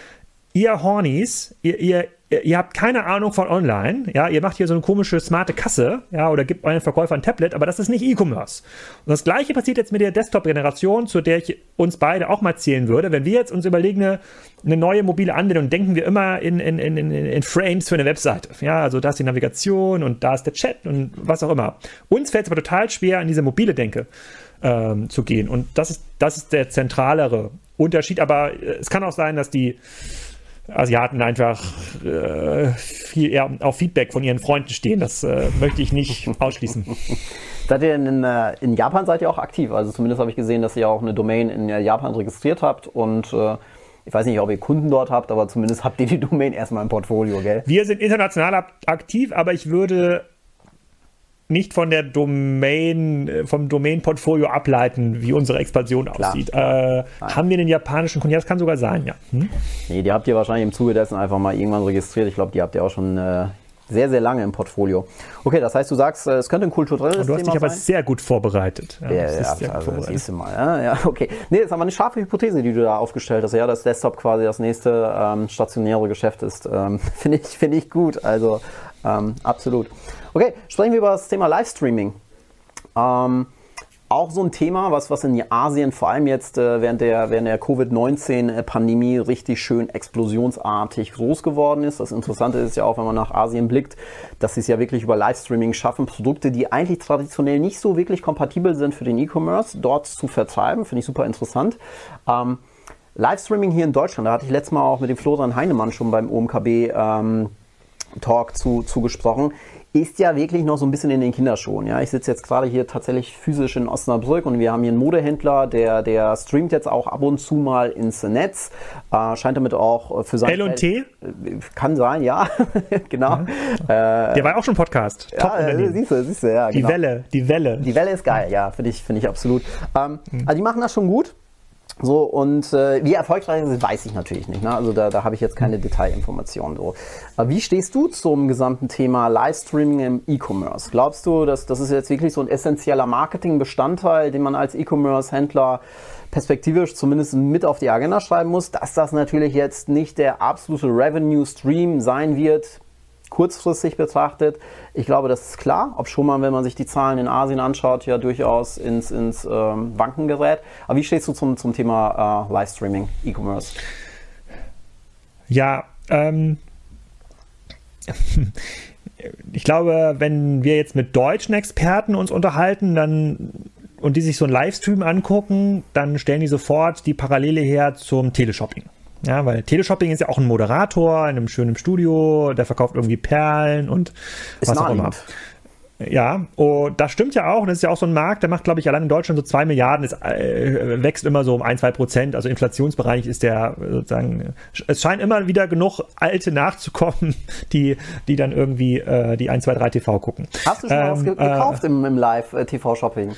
ihr Hornies, ihr, ihr, ihr habt keine Ahnung von online, ja, ihr macht hier so eine komische smarte Kasse, ja, oder gibt euren Verkäufer ein Tablet, aber das ist nicht E-Commerce. Und das gleiche passiert jetzt mit der Desktop-Generation, zu der ich uns beide auch mal zählen würde. Wenn wir jetzt uns überlegen, eine, eine neue mobile Anwendung, denken wir immer in, in, in, in Frames für eine Webseite. Ja, also da ist die Navigation und da ist der Chat und was auch immer. Uns fällt es aber total schwer, an diese mobile Denke ähm, zu gehen. Und das ist, das ist der zentralere Unterschied. Aber äh, es kann auch sein, dass die Asiaten einfach äh, viel eher auf Feedback von ihren Freunden stehen. Das äh, möchte ich nicht ausschließen. Seid ihr in, äh, in, Japan seid ihr auch aktiv? Also zumindest habe ich gesehen, dass ihr auch eine Domain in Japan registriert habt und äh, ich weiß nicht, ob ihr Kunden dort habt, aber zumindest habt ihr die Domain erstmal im Portfolio, gell? Wir sind international aktiv, aber ich würde nicht von der Domain, äh, vom Domain-Portfolio ableiten, wie unsere Expansion Klar. aussieht. Äh, haben wir den japanischen Kunden? Ja, das kann sogar sein, ja. Hm? Nee, die habt ihr wahrscheinlich im Zuge dessen einfach mal irgendwann registriert. Ich glaube, die habt ihr auch schon äh, sehr, sehr lange im Portfolio. Okay, das heißt, du sagst, äh, es könnte ein kulturelles Thema sein. Du hast dich aber sehr gut vorbereitet. Ja, ja, ja sehr also das nächste Mal. Ja, ja, okay. Nee, das ist aber eine scharfe Hypothese, die du da aufgestellt hast. Ja, dass Desktop quasi das nächste ähm, stationäre Geschäft ist. Ähm, Finde ich, find ich gut. Also ähm, absolut. Okay, sprechen wir über das Thema Livestreaming. Ähm, auch so ein Thema, was, was in Asien vor allem jetzt äh, während der, während der Covid-19-Pandemie richtig schön explosionsartig groß geworden ist. Das Interessante ist ja auch, wenn man nach Asien blickt, dass sie es ja wirklich über Livestreaming schaffen, Produkte, die eigentlich traditionell nicht so wirklich kompatibel sind für den E-Commerce, dort zu vertreiben. Finde ich super interessant. Ähm, Livestreaming hier in Deutschland, da hatte ich letztes Mal auch mit dem Florian Heinemann schon beim OMKB ähm, Talk zu, zu gesprochen ist ja wirklich noch so ein bisschen in den Kinderschuhen. Ja? Ich sitze jetzt gerade hier tatsächlich physisch in Osnabrück und wir haben hier einen Modehändler, der, der streamt jetzt auch ab und zu mal ins Netz. Äh, scheint damit auch für sein L&T? Kann sein, ja. genau. Ja. Äh, der war auch schon Podcast. Top ja, äh, siehst du, siehst du, ja. Die genau. Welle, die Welle. Die Welle ist geil, ja, finde ich, find ich absolut. Ähm, mhm. Also die machen das schon gut. So, und äh, wie erfolgreich sind, weiß ich natürlich nicht. Ne? Also da, da habe ich jetzt keine Detailinformationen. So. Aber wie stehst du zum gesamten Thema Livestreaming im E-Commerce? Glaubst du, dass das ist jetzt wirklich so ein essentieller Marketingbestandteil, den man als E-Commerce-Händler perspektivisch zumindest mit auf die Agenda schreiben muss, dass das natürlich jetzt nicht der absolute Revenue-Stream sein wird, kurzfristig betrachtet. Ich glaube, das ist klar, ob schon mal, wenn man sich die Zahlen in Asien anschaut, ja durchaus ins, ins ähm, Wanken gerät. Aber wie stehst du zum, zum Thema äh, Livestreaming, E-Commerce? Ja, ähm, ich glaube, wenn wir jetzt mit deutschen Experten uns unterhalten, dann und die sich so einen Livestream angucken, dann stellen die sofort die Parallele her zum Teleshopping. Ja, weil Teleshopping ist ja auch ein Moderator in einem schönen Studio, der verkauft irgendwie Perlen und ist was auch immer. Ja, und das stimmt ja auch. Und das ist ja auch so ein Markt, der macht, glaube ich, allein in Deutschland so zwei Milliarden. Es äh, wächst immer so um ein, zwei Prozent. Also Inflationsbereich ist der sozusagen, es scheint immer wieder genug Alte nachzukommen, die, die dann irgendwie äh, die 1, 2, 3 TV gucken. Hast du schon ähm, was gekauft äh, im, im Live-TV-Shopping?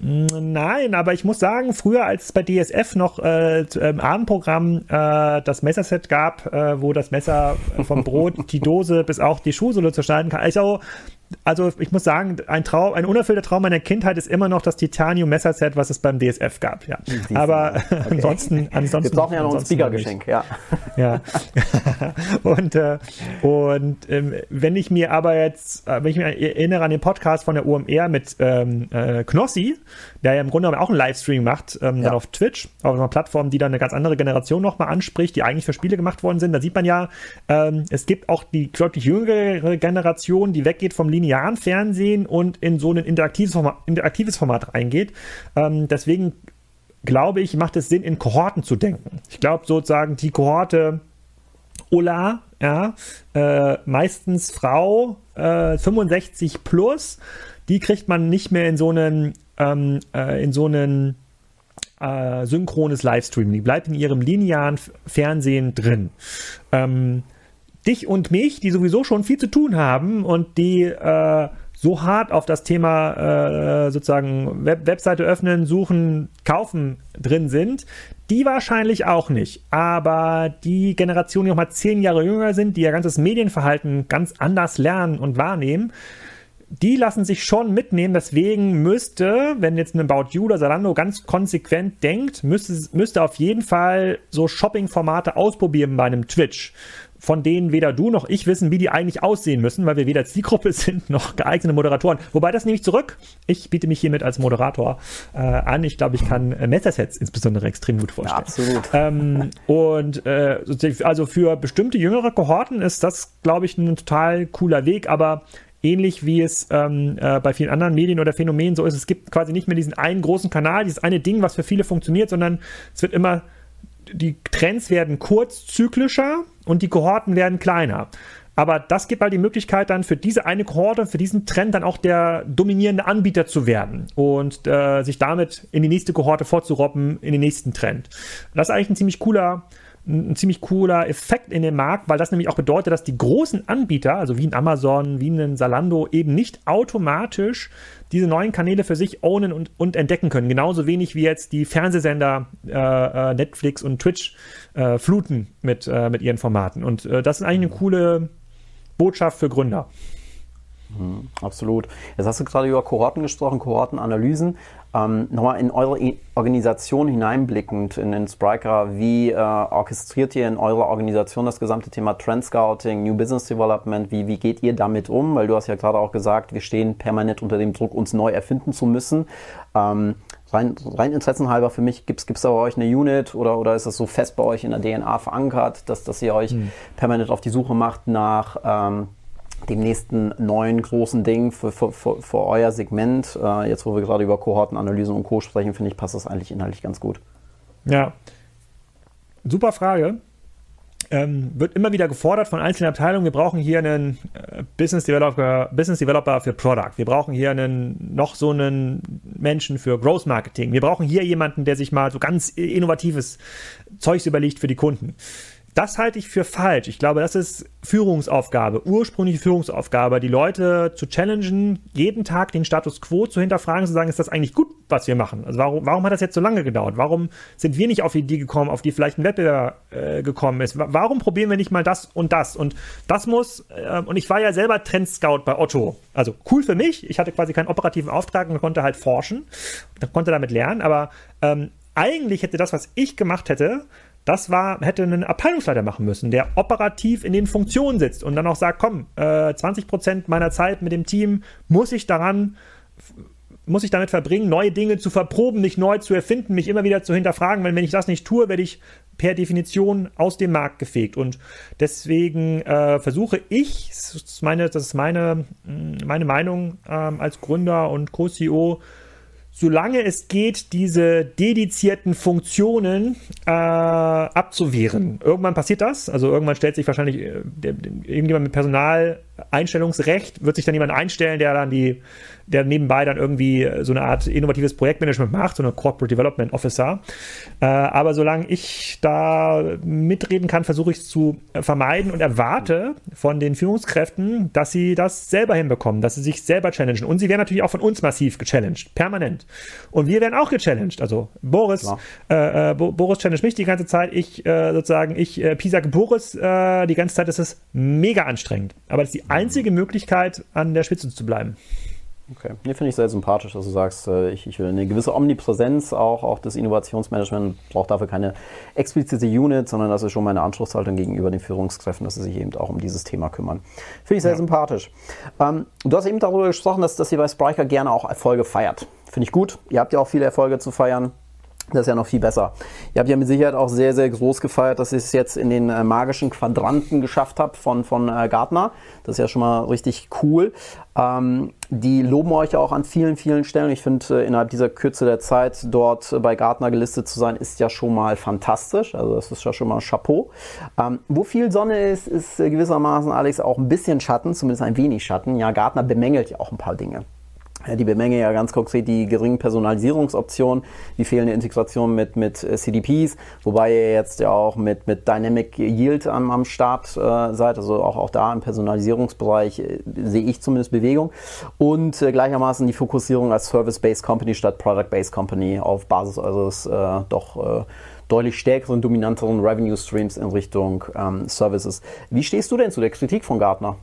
Nein, aber ich muss sagen, früher als es bei DSF noch äh, im Abendprogramm äh, das Messerset gab, äh, wo das Messer vom Brot, die Dose bis auch die Schuhsohle zerschneiden kann. Also also ich muss sagen, ein Traum, ein unerfüllter Traum meiner Kindheit ist immer noch das Titanium Messerset, was es beim DSF gab. Ja, aber okay. ansonsten, ansonsten. Wir brauchen ja noch ein Speaker-Geschenk, ja. Ja. und äh, und ähm, wenn ich mir aber jetzt, äh, wenn ich mir erinnere an den Podcast von der OMR mit ähm, äh, Knossi, der ja im Grunde genommen auch einen Livestream macht, ähm, ja. dann auf Twitch, auf einer Plattform, die dann eine ganz andere Generation nochmal anspricht, die eigentlich für Spiele gemacht worden sind. Da sieht man ja, ähm, es gibt auch die deutlich jüngere Generation, die weggeht vom linearen Fernsehen und in so ein interaktives Format, interaktives Format reingeht. Ähm, deswegen glaube ich, macht es Sinn, in Kohorten zu denken. Ich glaube sozusagen die Kohorte Ulla, ja, äh, meistens Frau, äh, 65 plus, die kriegt man nicht mehr in so einen, ähm, äh, in so einen äh, synchrones Livestream. Die bleibt in ihrem linearen Fernsehen drin. Ähm, dich und mich, die sowieso schon viel zu tun haben und die äh, so hart auf das Thema äh, sozusagen Web Webseite öffnen, suchen, kaufen drin sind, die wahrscheinlich auch nicht. Aber die Generation, die noch mal zehn Jahre jünger sind, die ihr ganzes Medienverhalten ganz anders lernen und wahrnehmen, die lassen sich schon mitnehmen. Deswegen müsste, wenn jetzt ein About You oder Zalando ganz konsequent denkt, müsste, müsste auf jeden Fall so Shopping-Formate ausprobieren bei einem Twitch von denen weder du noch ich wissen, wie die eigentlich aussehen müssen, weil wir weder Zielgruppe sind noch geeignete Moderatoren. Wobei das nehme ich zurück. Ich biete mich hiermit als Moderator äh, an. Ich glaube, ich kann äh, Messersets insbesondere extrem gut vorstellen. Ja, absolut. Ähm, und äh, also für bestimmte jüngere Kohorten ist das, glaube ich, ein total cooler Weg, aber ähnlich wie es ähm, äh, bei vielen anderen Medien oder Phänomenen so ist, es gibt quasi nicht mehr diesen einen großen Kanal, dieses eine Ding, was für viele funktioniert, sondern es wird immer die Trends werden kurzzyklischer und die Kohorten werden kleiner. Aber das gibt halt die Möglichkeit dann für diese eine Kohorte, für diesen Trend dann auch der dominierende Anbieter zu werden und äh, sich damit in die nächste Kohorte fortzurobben, in den nächsten Trend. Das ist eigentlich ein ziemlich cooler, ein ziemlich cooler Effekt in dem Markt, weil das nämlich auch bedeutet, dass die großen Anbieter, also wie ein Amazon, wie ein Salando, eben nicht automatisch diese neuen Kanäle für sich ownen und, und entdecken können. Genauso wenig wie jetzt die Fernsehsender äh, äh, Netflix und Twitch äh, fluten mit, äh, mit ihren Formaten. Und äh, das ist eigentlich eine coole Botschaft für Gründer. Mhm, absolut. Jetzt hast du gerade über Kohorten gesprochen, Kohortenanalysen. Ähm, nochmal in eure Organisation hineinblickend in den Spriker, wie äh, orchestriert ihr in eurer Organisation das gesamte Thema Trend Scouting, New Business Development? Wie, wie geht ihr damit um? Weil du hast ja gerade auch gesagt, wir stehen permanent unter dem Druck, uns neu erfinden zu müssen. Ähm, rein, rein interessenhalber für mich, gibt es da bei euch eine Unit oder, oder ist das so fest bei euch in der DNA verankert, dass, dass ihr euch hm. permanent auf die Suche macht nach ähm, dem nächsten neuen großen Ding für, für, für, für euer Segment. Äh, jetzt, wo wir gerade über Kohortenanalysen und Co. sprechen, finde ich, passt das eigentlich inhaltlich ganz gut. Ja. super Frage ähm, wird immer wieder gefordert von einzelnen Abteilungen, wir brauchen hier einen äh, Business Developer, Business Developer für Product, wir brauchen hier einen noch so einen Menschen für Growth Marketing, wir brauchen hier jemanden, der sich mal so ganz innovatives Zeugs überlegt für die Kunden. Das halte ich für falsch. Ich glaube, das ist Führungsaufgabe, ursprüngliche Führungsaufgabe, die Leute zu challengen, jeden Tag den Status quo zu hinterfragen, zu sagen, ist das eigentlich gut, was wir machen? Also warum, warum hat das jetzt so lange gedauert? Warum sind wir nicht auf die Idee gekommen, auf die vielleicht ein Wettbewerber äh, gekommen ist? Warum probieren wir nicht mal das und das? Und das muss, äh, und ich war ja selber Trendscout bei Otto. Also cool für mich. Ich hatte quasi keinen operativen Auftrag und konnte halt forschen, konnte damit lernen, aber ähm, eigentlich hätte das, was ich gemacht hätte, das war, hätte ein Abteilungsleiter machen müssen, der operativ in den Funktionen sitzt und dann auch sagt, komm, äh, 20 Prozent meiner Zeit mit dem Team muss ich daran muss ich damit verbringen, neue Dinge zu verproben, nicht neu zu erfinden, mich immer wieder zu hinterfragen, weil wenn ich das nicht tue, werde ich per Definition aus dem Markt gefegt. Und deswegen äh, versuche ich, das ist meine, das ist meine, meine Meinung ähm, als Gründer und Co-CEO, solange es geht, diese dedizierten Funktionen äh, abzuwehren. Irgendwann passiert das. Also irgendwann stellt sich wahrscheinlich äh, irgendjemand mit Personaleinstellungsrecht, wird sich dann jemand einstellen, der dann die der nebenbei dann irgendwie so eine Art innovatives Projektmanagement macht, so eine Corporate Development Officer. Äh, aber solange ich da mitreden kann, versuche ich es zu vermeiden und erwarte von den Führungskräften, dass sie das selber hinbekommen, dass sie sich selber challengen. Und sie werden natürlich auch von uns massiv gechallenged, permanent. Und wir werden auch gechallenged. Also Boris, äh, äh, Boris challenge mich die ganze Zeit. Ich äh, sozusagen, ich äh, pisage Boris äh, die ganze Zeit. Das ist mega anstrengend. Aber das ist die einzige Möglichkeit, an der Spitze zu bleiben. Okay, mir finde ich sehr sympathisch, dass du sagst, äh, ich, ich, will eine gewisse Omnipräsenz auch, auch des Innovationsmanagement, braucht dafür keine explizite Unit, sondern das ist schon meine Anspruchshaltung gegenüber den Führungskräften, dass sie sich eben auch um dieses Thema kümmern. Finde ich sehr ja. sympathisch. Ähm, du hast eben darüber gesprochen, dass, dass ihr bei Spriker gerne auch Erfolge feiert. Finde ich gut. Ihr habt ja auch viele Erfolge zu feiern. Das ist ja noch viel besser. Ihr habt ja mit Sicherheit auch sehr, sehr groß gefeiert, dass ihr es jetzt in den äh, magischen Quadranten geschafft habt von, von äh, Gartner. Das ist ja schon mal richtig cool. Ähm, die loben euch auch an vielen, vielen Stellen. Ich finde, äh, innerhalb dieser Kürze der Zeit dort bei Gartner gelistet zu sein, ist ja schon mal fantastisch. Also das ist ja schon mal ein Chapeau. Ähm, wo viel Sonne ist, ist gewissermaßen, Alex, auch ein bisschen Schatten, zumindest ein wenig Schatten. Ja, Gartner bemängelt ja auch ein paar Dinge. Die bemängeln ja ganz konkret die geringen Personalisierungsoptionen, die fehlende Integration mit, mit äh, CDPs, wobei ihr jetzt ja auch mit, mit Dynamic Yield am, am Start äh, seid, also auch, auch da im Personalisierungsbereich äh, sehe ich zumindest Bewegung und äh, gleichermaßen die Fokussierung als Service-Based Company statt Product-Based Company auf Basis eures äh, doch äh, deutlich stärkeren, dominanteren Revenue Streams in Richtung ähm, Services. Wie stehst du denn zu der Kritik von Gartner?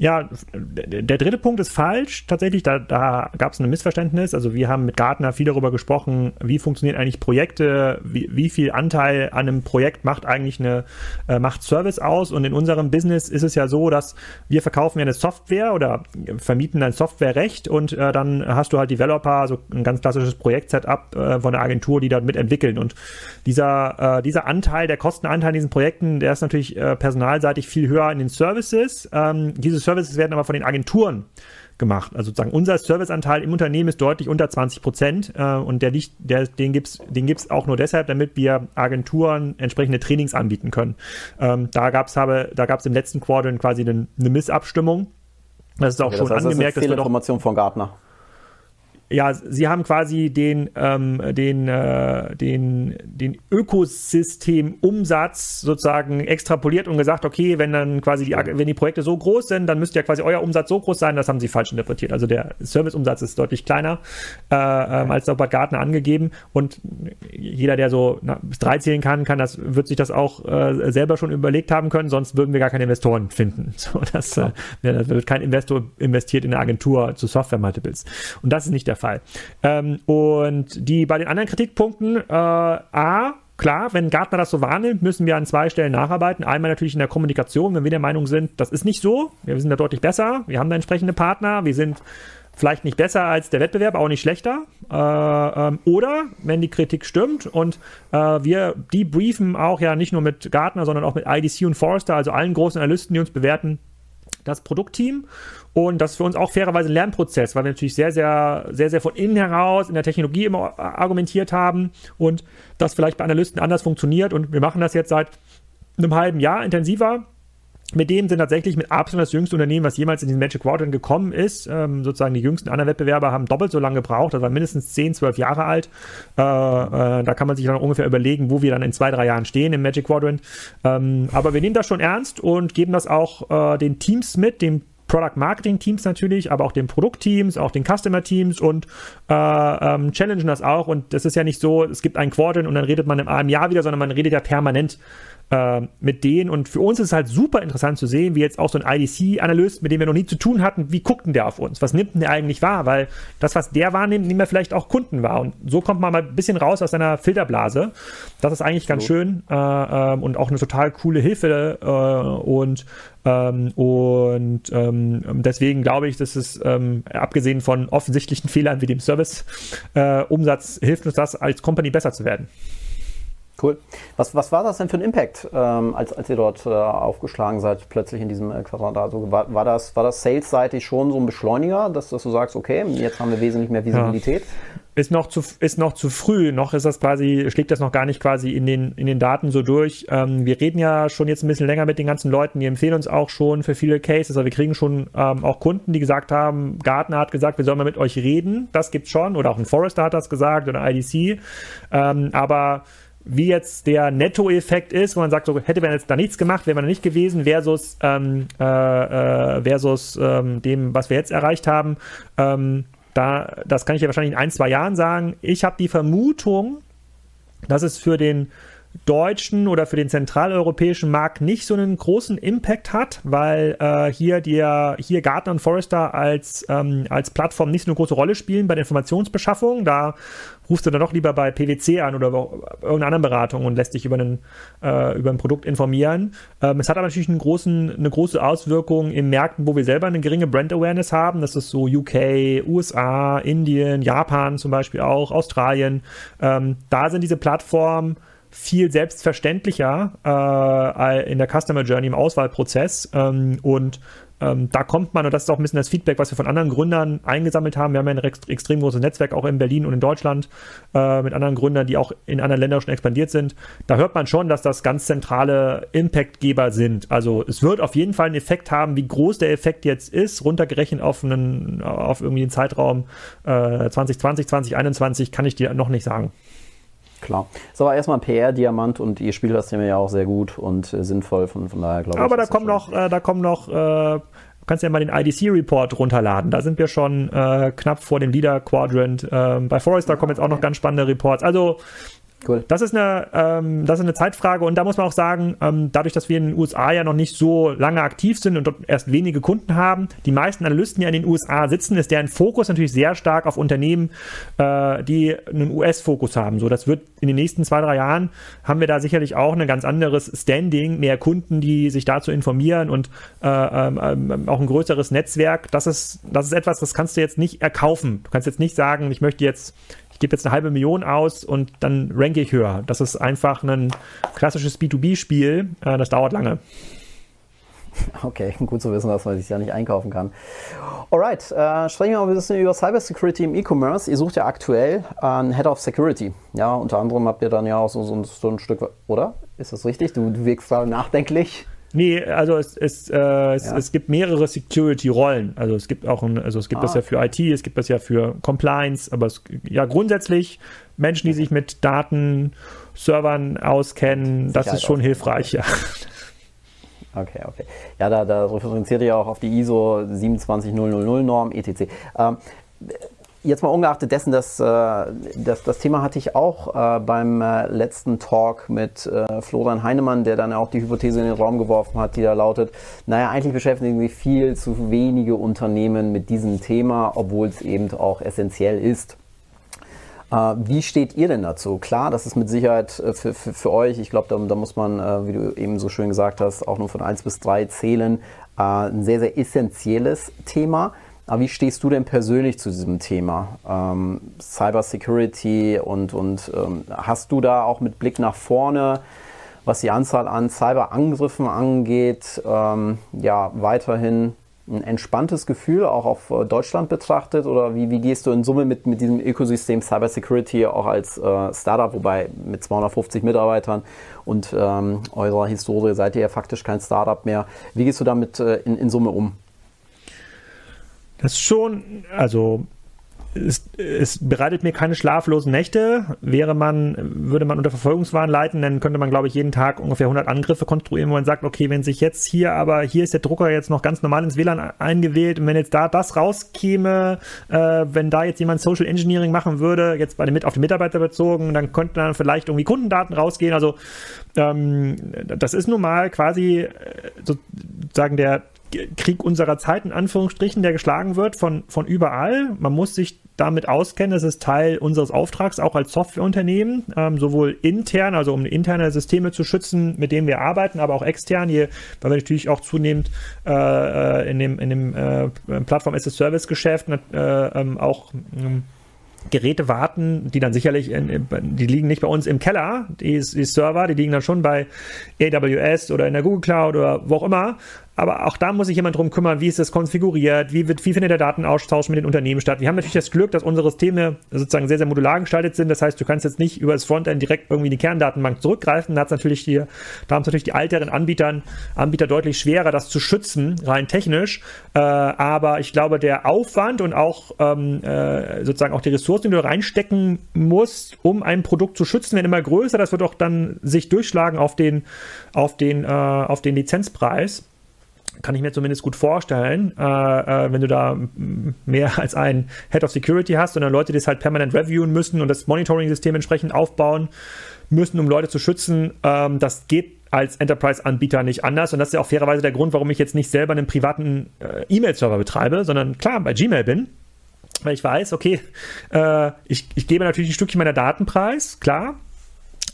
Ja, der dritte Punkt ist falsch. Tatsächlich, da, da gab es ein Missverständnis. Also wir haben mit Gartner viel darüber gesprochen, wie funktionieren eigentlich Projekte, wie, wie viel Anteil an einem Projekt macht eigentlich eine äh, macht Service aus. Und in unserem Business ist es ja so, dass wir verkaufen ja eine Software oder vermieten ein Softwarerecht und äh, dann hast du halt Developer, so ein ganz klassisches Projektsetup äh, von der Agentur, die dort mitentwickeln. Und dieser, äh, dieser Anteil, der Kostenanteil in diesen Projekten, der ist natürlich äh, personalseitig viel höher in den Services. Ähm, diese Services werden aber von den Agenturen gemacht. Also sozusagen unser Serviceanteil im Unternehmen ist deutlich unter 20 Prozent äh, und der liegt, der, den gibt's, den gibt's auch nur deshalb, damit wir Agenturen entsprechende Trainings anbieten können. Ähm, da da gab's im letzten Quartal quasi eine, eine Missabstimmung. Das ist auch okay, schon das heißt, angemerkt, das ist eine dass wir Information von Gartner ja, sie haben quasi den, ähm, den, äh, den, den Ökosystemumsatz sozusagen extrapoliert und gesagt, okay, wenn dann quasi die, wenn die Projekte so groß sind, dann müsste ja quasi euer Umsatz so groß sein, das haben sie falsch interpretiert. Also der Serviceumsatz ist deutlich kleiner äh, ähm, als bei Gartner angegeben und jeder, der so na, bis drei zählen kann, kann das, wird sich das auch äh, selber schon überlegt haben können, sonst würden wir gar keine Investoren finden. So, das, äh, ja, wird kein Investor investiert in eine Agentur zu Software Multiples. Und das ist nicht der Fall. Ähm, und die bei den anderen Kritikpunkten, äh, A, Klar, wenn Gartner das so wahrnimmt, müssen wir an zwei Stellen nacharbeiten. Einmal natürlich in der Kommunikation, wenn wir der Meinung sind, das ist nicht so. Wir sind da deutlich besser. Wir haben da entsprechende Partner. Wir sind vielleicht nicht besser als der Wettbewerb, auch nicht schlechter. Äh, ähm, oder wenn die Kritik stimmt und äh, wir die briefen auch ja nicht nur mit Gartner, sondern auch mit IDC und Forrester, also allen großen Analysten, die uns bewerten, das Produktteam. Und das ist für uns auch fairerweise ein Lernprozess, weil wir natürlich sehr, sehr, sehr, sehr von innen heraus in der Technologie immer argumentiert haben und das vielleicht bei Analysten anders funktioniert. Und wir machen das jetzt seit einem halben Jahr intensiver mit dem sind tatsächlich mit Abstand das jüngste Unternehmen, was jemals in den Magic Quadrant gekommen ist. Ähm, sozusagen die jüngsten anderen Wettbewerber haben doppelt so lange gebraucht, das war mindestens 10, 12 Jahre alt. Äh, äh, da kann man sich dann ungefähr überlegen, wo wir dann in zwei, drei Jahren stehen im Magic Quadrant. Ähm, aber wir nehmen das schon ernst und geben das auch äh, den Teams mit, dem Product Marketing Teams natürlich, aber auch den Produktteams, auch den Customer Teams und äh, ähm, challengen das auch. Und das ist ja nicht so, es gibt ein Quadrant und dann redet man in einem Jahr wieder, sondern man redet ja permanent äh, mit denen. Und für uns ist es halt super interessant zu sehen, wie jetzt auch so ein IDC-Analyst, mit dem wir noch nie zu tun hatten, wie guckt denn der auf uns? Was nimmt denn der eigentlich wahr? Weil das, was der wahrnimmt, nehmen wir vielleicht auch Kunden wahr. Und so kommt man mal ein bisschen raus aus seiner Filterblase. Das ist eigentlich ganz schön äh, äh, und auch eine total coole Hilfe. Äh, und ähm, und ähm, deswegen glaube ich, dass es ähm, abgesehen von offensichtlichen Fehlern wie dem Service-Umsatz äh, hilft uns das als Company besser zu werden. Cool. Was, was war das denn für ein Impact, ähm, als, als ihr dort äh, aufgeschlagen seid, plötzlich in diesem äh, Quadrat? Also war, war das, war das salesseitig schon so ein Beschleuniger, dass, dass du sagst, okay, jetzt haben wir wesentlich mehr Visibilität? Ja. Ist noch, zu, ist noch zu früh, noch ist das quasi, schlägt das noch gar nicht quasi in den, in den Daten so durch. Ähm, wir reden ja schon jetzt ein bisschen länger mit den ganzen Leuten, die empfehlen uns auch schon für viele Cases, also wir kriegen schon ähm, auch Kunden, die gesagt haben, Gartner hat gesagt, wir sollen mal mit euch reden, das gibt's schon, oder auch ein Forrester hat das gesagt, oder IDC, ähm, aber wie jetzt der Nettoeffekt ist, wo man sagt, so hätte man jetzt da nichts gemacht, wäre man nicht gewesen, versus, ähm, äh, äh, versus ähm, dem, was wir jetzt erreicht haben. Ähm, da, das kann ich ja wahrscheinlich in ein, zwei Jahren sagen. Ich habe die Vermutung, dass es für den deutschen oder für den zentraleuropäischen Markt nicht so einen großen Impact hat, weil äh, hier, der, hier Gartner und Forrester als, ähm, als Plattform nicht so eine große Rolle spielen bei der Informationsbeschaffung. Da rufst du dann doch lieber bei PwC an oder irgendeiner anderen Beratung und lässt dich über, einen, äh, über ein Produkt informieren. Ähm, es hat aber natürlich einen großen, eine große Auswirkung in Märkten, wo wir selber eine geringe Brand Awareness haben. Das ist so UK, USA, Indien, Japan zum Beispiel auch, Australien. Ähm, da sind diese Plattformen viel selbstverständlicher äh, in der Customer Journey im Auswahlprozess ähm, und ähm, da kommt man, und das ist auch ein bisschen das Feedback, was wir von anderen Gründern eingesammelt haben. Wir haben ja ein extrem großes Netzwerk auch in Berlin und in Deutschland äh, mit anderen Gründern, die auch in anderen Ländern schon expandiert sind. Da hört man schon, dass das ganz zentrale Impactgeber sind. Also es wird auf jeden Fall einen Effekt haben, wie groß der Effekt jetzt ist, runtergerechnet auf einen, auf irgendwie einen Zeitraum äh, 2020, 2021, kann ich dir noch nicht sagen. Klar. Ist aber erstmal ein PR-Diamant und ihr spielt das Thema ja auch sehr gut und äh, sinnvoll, von, von daher glaube ich. Aber da kommt, noch, äh, da kommen noch, äh, du kannst ja mal den IDC-Report runterladen. Da sind wir schon äh, knapp vor dem Leader-Quadrant. Ähm, bei Forrester kommen jetzt auch noch ganz spannende Reports. Also Cool. Das ist eine, ähm, das ist eine Zeitfrage und da muss man auch sagen, ähm, dadurch, dass wir in den USA ja noch nicht so lange aktiv sind und dort erst wenige Kunden haben, die meisten Analysten, die in den USA sitzen, ist deren Fokus natürlich sehr stark auf Unternehmen, äh, die einen US-Fokus haben. So, das wird in den nächsten zwei, drei Jahren haben wir da sicherlich auch ein ganz anderes Standing, mehr Kunden, die sich dazu informieren und äh, ähm, ähm auch ein größeres Netzwerk. Das ist, das ist etwas, das kannst du jetzt nicht erkaufen. Du kannst jetzt nicht sagen, ich möchte jetzt gebe jetzt eine halbe Million aus und dann ranke ich höher. Das ist einfach ein klassisches B2B-Spiel. Äh, das dauert lange. Okay, gut zu wissen, dass man sich ja nicht einkaufen kann. Alright, äh, sprechen wir mal ein bisschen über Cybersecurity im E-Commerce. Ihr sucht ja aktuell einen Head of Security. Ja, unter anderem habt ihr dann ja auch so, so, so ein Stück, oder? Ist das richtig? Du, wirkst gerade nachdenklich. Nee, also es, es, äh, es, ja. es gibt mehrere Security-Rollen. Also es gibt auch ein, also es gibt ah. das ja für IT, es gibt das ja für Compliance, aber es, ja grundsätzlich Menschen, die sich mit Daten, Servern auskennen, das ist schon hilfreich, ja. Okay, okay. Ja, da, da referenziert ihr auch auf die ISO 27000 Norm, etc. Ähm, Jetzt mal ungeachtet dessen, dass, äh, dass das Thema hatte ich auch äh, beim äh, letzten Talk mit Florian Heinemann, der dann auch die Hypothese in den Raum geworfen hat, die da lautet, naja, eigentlich beschäftigen sich viel zu wenige Unternehmen mit diesem Thema, obwohl es eben auch essentiell ist. Wie steht ihr denn dazu? Klar, das ist mit Sicherheit für, für, für euch, ich glaube, da, da, muss man, wie du eben so schön gesagt hast, auch nur von 1 bis 3 zählen, äh, ein sehr, sehr essentielles Thema. Aber wie stehst du denn persönlich zu diesem Thema ähm, Cyber und, und ähm, hast du da auch mit Blick nach vorne, was die Anzahl an Cyberangriffen angeht, ähm, ja, weiterhin ein entspanntes Gefühl, auch auf äh, Deutschland betrachtet? Oder wie, wie gehst du in Summe mit, mit diesem Ökosystem Cybersecurity auch als äh, Startup, wobei mit 250 Mitarbeitern und ähm, eurer Historie seid ihr ja faktisch kein Startup mehr. Wie gehst du damit äh, in, in Summe um? Das ist schon, also es, es, bereitet mir keine schlaflosen Nächte. Wäre man, würde man unter Verfolgungswahn leiten, dann könnte man, glaube ich, jeden Tag ungefähr 100 Angriffe konstruieren, wo man sagt, okay, wenn sich jetzt hier, aber hier ist der Drucker jetzt noch ganz normal ins WLAN eingewählt und wenn jetzt da das rauskäme, äh, wenn da jetzt jemand Social Engineering machen würde, jetzt bei den, mit auf die Mitarbeiter bezogen, dann könnten dann vielleicht irgendwie Kundendaten rausgehen. Also ähm, das ist nun mal quasi äh, sozusagen der Krieg unserer Zeit, in Anführungsstrichen, der geschlagen wird von, von überall. Man muss sich damit auskennen. Das ist Teil unseres Auftrags, auch als Softwareunternehmen, ähm, sowohl intern, also um interne Systeme zu schützen, mit denen wir arbeiten, aber auch extern, hier, weil wir natürlich auch zunehmend äh, äh in dem, in dem äh, Plattform-as-a-Service-Geschäft äh, ähm, auch ähm, Geräte warten, die dann sicherlich, in, die liegen nicht bei uns im Keller, die, die, Server, die liegen dann schon bei AWS oder in der Google Cloud oder wo auch immer. Aber auch da muss sich jemand drum kümmern, wie ist das konfiguriert, wie, wird, wie findet der Datenaustausch mit den Unternehmen statt. Wir haben natürlich das Glück, dass unsere Systeme sozusagen sehr, sehr modular gestaltet sind. Das heißt, du kannst jetzt nicht über das Frontend direkt irgendwie in die Kerndatenbank zurückgreifen. Da, natürlich die, da haben es natürlich die älteren Anbietern, Anbieter deutlich schwerer, das zu schützen, rein technisch. Äh, aber ich glaube, der Aufwand und auch ähm, äh, sozusagen auch die Ressourcen, die du reinstecken musst, um ein Produkt zu schützen, werden immer größer. Das wird auch dann sich durchschlagen auf den, auf den, äh, auf den Lizenzpreis kann ich mir zumindest gut vorstellen, äh, äh, wenn du da mehr als einen Head of Security hast, sondern Leute, die es halt permanent reviewen müssen und das Monitoring-System entsprechend aufbauen müssen, um Leute zu schützen. Ähm, das geht als Enterprise-Anbieter nicht anders. Und das ist ja auch fairerweise der Grund, warum ich jetzt nicht selber einen privaten äh, E-Mail-Server betreibe, sondern klar bei Gmail bin. Weil ich weiß, okay, äh, ich, ich gebe natürlich ein Stückchen meiner Datenpreis, klar,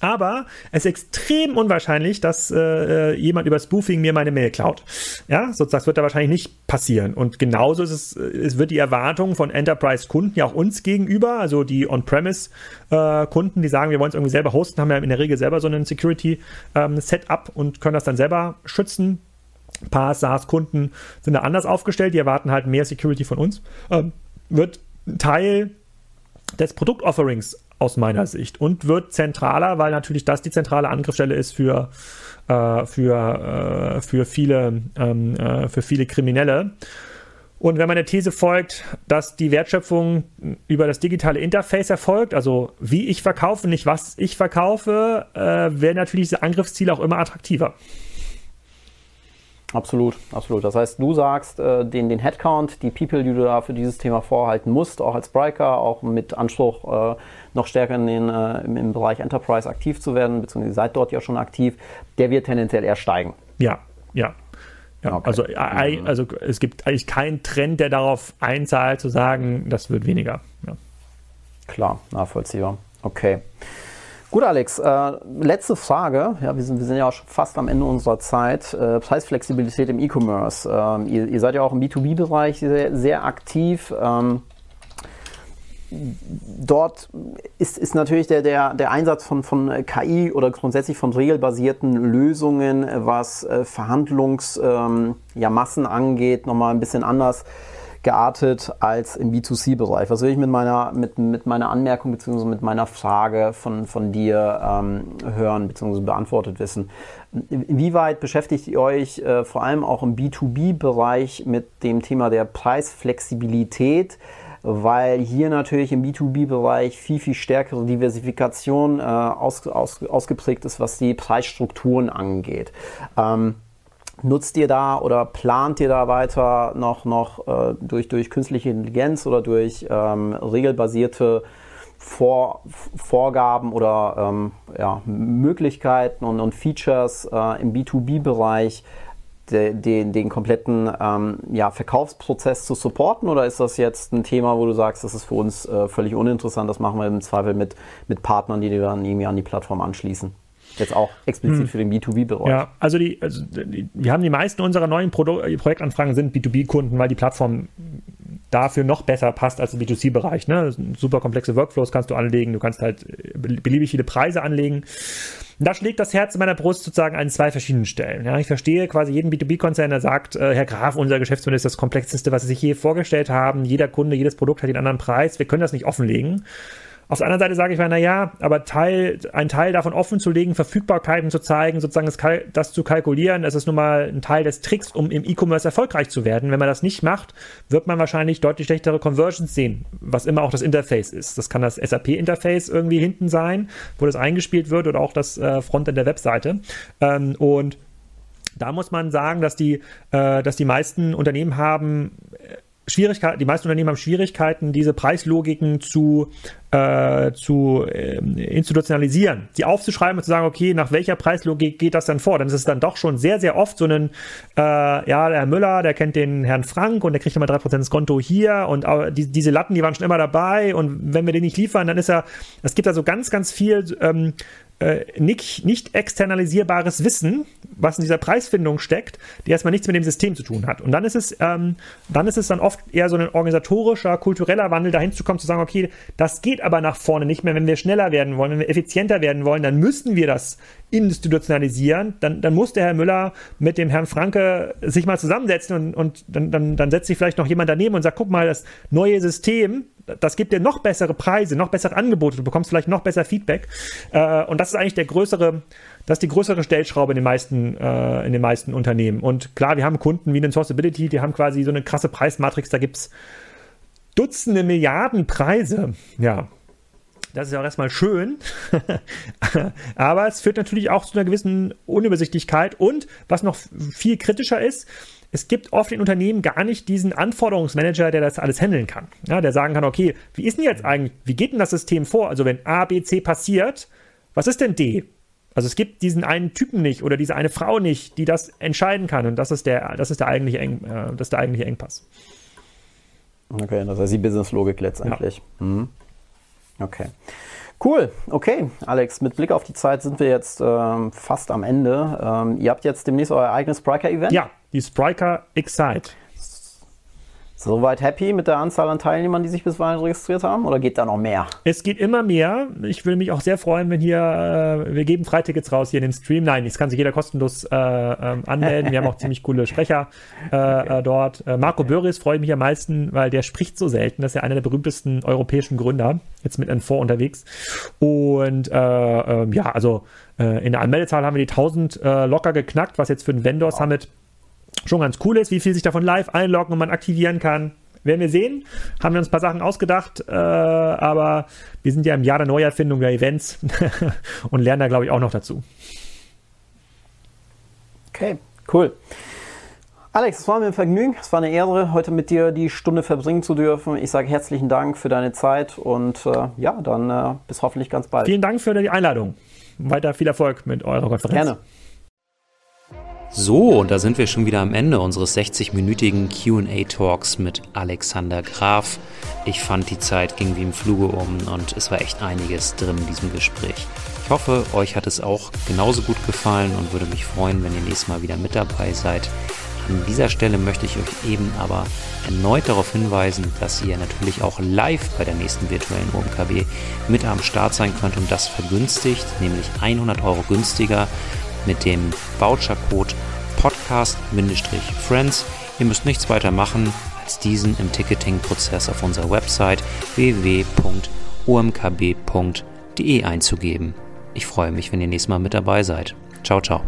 aber es ist extrem unwahrscheinlich, dass äh, jemand über Spoofing mir meine Mail klaut. Ja, sozusagen, das wird da wahrscheinlich nicht passieren. Und genauso ist es, es wird die Erwartung von Enterprise-Kunden ja auch uns gegenüber, also die On-Premise-Kunden, äh, die sagen, wir wollen es irgendwie selber hosten, haben ja in der Regel selber so ein Security-Setup ähm, und können das dann selber schützen. Ein paar SaaS-Kunden sind da anders aufgestellt, die erwarten halt mehr Security von uns. Ähm, wird Teil des Produktofferings aus meiner Sicht und wird zentraler, weil natürlich das die zentrale Angriffsstelle ist für, äh, für, äh, für, viele, ähm, äh, für viele Kriminelle. Und wenn man der These folgt, dass die Wertschöpfung über das digitale Interface erfolgt, also wie ich verkaufe, nicht was ich verkaufe, äh, werden natürlich diese Angriffsziele auch immer attraktiver. Absolut, absolut. Das heißt, du sagst, äh, den, den Headcount, die People, die du da für dieses Thema vorhalten musst, auch als Briker, auch mit Anspruch, äh, noch stärker in den, äh, im, im, Bereich Enterprise aktiv zu werden, beziehungsweise seid dort ja schon aktiv, der wird tendenziell eher steigen. Ja, ja. ja okay. also, äh, mhm. also es gibt eigentlich keinen Trend, der darauf einzahlt, zu sagen, das wird weniger. Ja. Klar, nachvollziehbar. Okay. Gut, Alex, äh, letzte Frage. Ja, wir sind, wir sind ja auch schon fast am Ende unserer Zeit. Äh, Preisflexibilität im E-Commerce. Ähm, ihr, ihr, seid ja auch im B2B-Bereich sehr, sehr, aktiv. Ähm, dort ist, ist natürlich der, der, der Einsatz von, von KI oder grundsätzlich von regelbasierten Lösungen, was äh, Verhandlungsmassen ähm, ja, angeht, nochmal ein bisschen anders geartet als im B2C-Bereich. Was will ich mit meiner, mit, mit meiner Anmerkung bzw. mit meiner Frage von, von dir ähm, hören bzw. beantwortet wissen? Inwieweit beschäftigt ihr euch äh, vor allem auch im B2B-Bereich mit dem Thema der Preisflexibilität? Weil hier natürlich im B2B-Bereich viel, viel stärkere Diversifikation äh, aus, aus, ausgeprägt ist, was die Preisstrukturen angeht. Ähm, Nutzt ihr da oder plant ihr da weiter noch, noch äh, durch, durch künstliche Intelligenz oder durch ähm, regelbasierte Vor Vorgaben oder ähm, ja, Möglichkeiten und, und Features äh, im B2B-Bereich den, den, kompletten ähm, ja, Verkaufsprozess zu supporten oder ist das jetzt ein Thema, wo du sagst, das ist für uns äh, völlig uninteressant, das machen wir im Zweifel mit, mit Partnern, die dann irgendwie an die Plattform anschließen? Jetzt auch explizit hm. für den B2B-Bereich. Ja, also, die, also die, wir haben die meisten unserer neuen Produ Projektanfragen sind B2B-Kunden, weil die Plattform dafür noch besser passt als im B2C-Bereich. Ne? Super komplexe Workflows kannst du anlegen, du kannst halt beliebig viele Preise anlegen. Und da schlägt das Herz in meiner Brust sozusagen an zwei verschiedenen Stellen. Ja, ich verstehe quasi jeden B2B-Konzern, der sagt, äh, Herr Graf, unser Geschäftsmodell ist das komplexeste, was Sie sich je vorgestellt haben. Jeder Kunde, jedes Produkt hat einen anderen Preis. Wir können das nicht offenlegen. Auf der anderen Seite sage ich mir, naja, aber Teil, ein Teil davon offen zu legen, Verfügbarkeiten zu zeigen, sozusagen das, das zu kalkulieren, das ist nun mal ein Teil des Tricks, um im E-Commerce erfolgreich zu werden. Wenn man das nicht macht, wird man wahrscheinlich deutlich schlechtere Conversions sehen, was immer auch das Interface ist. Das kann das SAP-Interface irgendwie hinten sein, wo das eingespielt wird oder auch das äh, Frontend der Webseite. Ähm, und da muss man sagen, dass die, äh, dass die meisten Unternehmen haben Schwierigkeiten, die meisten Unternehmen haben Schwierigkeiten, diese Preislogiken zu, äh, zu äh, institutionalisieren, sie aufzuschreiben und zu sagen, okay, nach welcher Preislogik geht das dann vor? Dann ist es dann doch schon sehr, sehr oft so ein, äh, ja, der Herr Müller, der kennt den Herrn Frank und der kriegt immer 3% das Konto hier und äh, die, diese Latten, die waren schon immer dabei und wenn wir den nicht liefern, dann ist er, es gibt da so ganz, ganz viel ähm, äh, nicht, nicht externalisierbares Wissen, was in dieser Preisfindung steckt, die erstmal nichts mit dem System zu tun hat. Und dann ist es, ähm, dann ist es dann oft eher so ein organisatorischer, kultureller Wandel, dahin zu kommen, zu sagen, okay, das geht aber nach vorne nicht mehr. Wenn wir schneller werden wollen, wenn wir effizienter werden wollen, dann müssen wir das institutionalisieren. Dann, dann muss der Herr Müller mit dem Herrn Franke sich mal zusammensetzen und, und dann, dann, dann setzt sich vielleicht noch jemand daneben und sagt, guck mal, das neue System, das gibt dir noch bessere Preise, noch bessere Angebote, du bekommst vielleicht noch besser Feedback. Äh, und das ist eigentlich der größere, das ist die größere Stellschraube in den meisten, äh, in den meisten Unternehmen. Und klar, wir haben Kunden wie den Sourceability, die haben quasi so eine krasse Preismatrix, da gibt es Dutzende Milliarden Preise. Ja, das ist ja auch erstmal schön. Aber es führt natürlich auch zu einer gewissen Unübersichtlichkeit. Und was noch viel kritischer ist, es gibt oft in Unternehmen gar nicht diesen Anforderungsmanager, der das alles handeln kann. Ja, der sagen kann, okay, wie ist denn jetzt eigentlich, wie geht denn das System vor? Also wenn A, B, C passiert, was ist denn D? Also es gibt diesen einen Typen nicht oder diese eine Frau nicht, die das entscheiden kann. Und das ist der, das ist der eigentliche, Eng, äh, das ist der eigentliche Engpass. Okay, das heißt die Business-Logik letztendlich. Ja. Mhm. Okay. Cool, okay, Alex, mit Blick auf die Zeit sind wir jetzt ähm, fast am Ende. Ähm, ihr habt jetzt demnächst euer eigenes Spriker-Event? Ja, die Spriker Excite. Soweit happy mit der Anzahl an Teilnehmern, die sich bisweilen registriert haben? Oder geht da noch mehr? Es geht immer mehr. Ich würde mich auch sehr freuen, wenn hier, äh, wir geben Freitickets raus hier in den Stream. Nein, es kann sich jeder kostenlos äh, äh, anmelden. Wir haben auch ziemlich coole Sprecher äh, okay. Äh, dort. Äh, Marco Böris freue ich mich am meisten, weil der spricht so selten. Das ist ja einer der berühmtesten europäischen Gründer. Jetzt mit N4 unterwegs. Und ähm, ja, also in der Anmeldezahl haben wir die 1000 locker geknackt, was jetzt für ein Vendor Summit wow schon ganz cool ist, wie viel sich davon live einloggen und man aktivieren kann. Werden wir sehen. Haben wir uns ein paar Sachen ausgedacht, äh, aber wir sind ja im Jahr der Neuerfindung der Events und lernen da, glaube ich, auch noch dazu. Okay, cool. Alex, es war mir ein Vergnügen. Es war eine Ehre, heute mit dir die Stunde verbringen zu dürfen. Ich sage herzlichen Dank für deine Zeit und äh, ja, dann äh, bis hoffentlich ganz bald. Vielen Dank für die Einladung. Weiter viel Erfolg mit eurer Konferenz. Gerne. So, und da sind wir schon wieder am Ende unseres 60-minütigen QA-Talks mit Alexander Graf. Ich fand, die Zeit ging wie im Fluge um und es war echt einiges drin in diesem Gespräch. Ich hoffe, euch hat es auch genauso gut gefallen und würde mich freuen, wenn ihr nächstes Mal wieder mit dabei seid. An dieser Stelle möchte ich euch eben aber erneut darauf hinweisen, dass ihr natürlich auch live bei der nächsten virtuellen OMKB mit am Start sein könnt und das vergünstigt, nämlich 100 Euro günstiger mit dem Vouchercode Podcast-Friends. Ihr müsst nichts weiter machen, als diesen im Ticketing-Prozess auf unserer Website www.omkb.de einzugeben. Ich freue mich, wenn ihr nächstes Mal mit dabei seid. Ciao, ciao.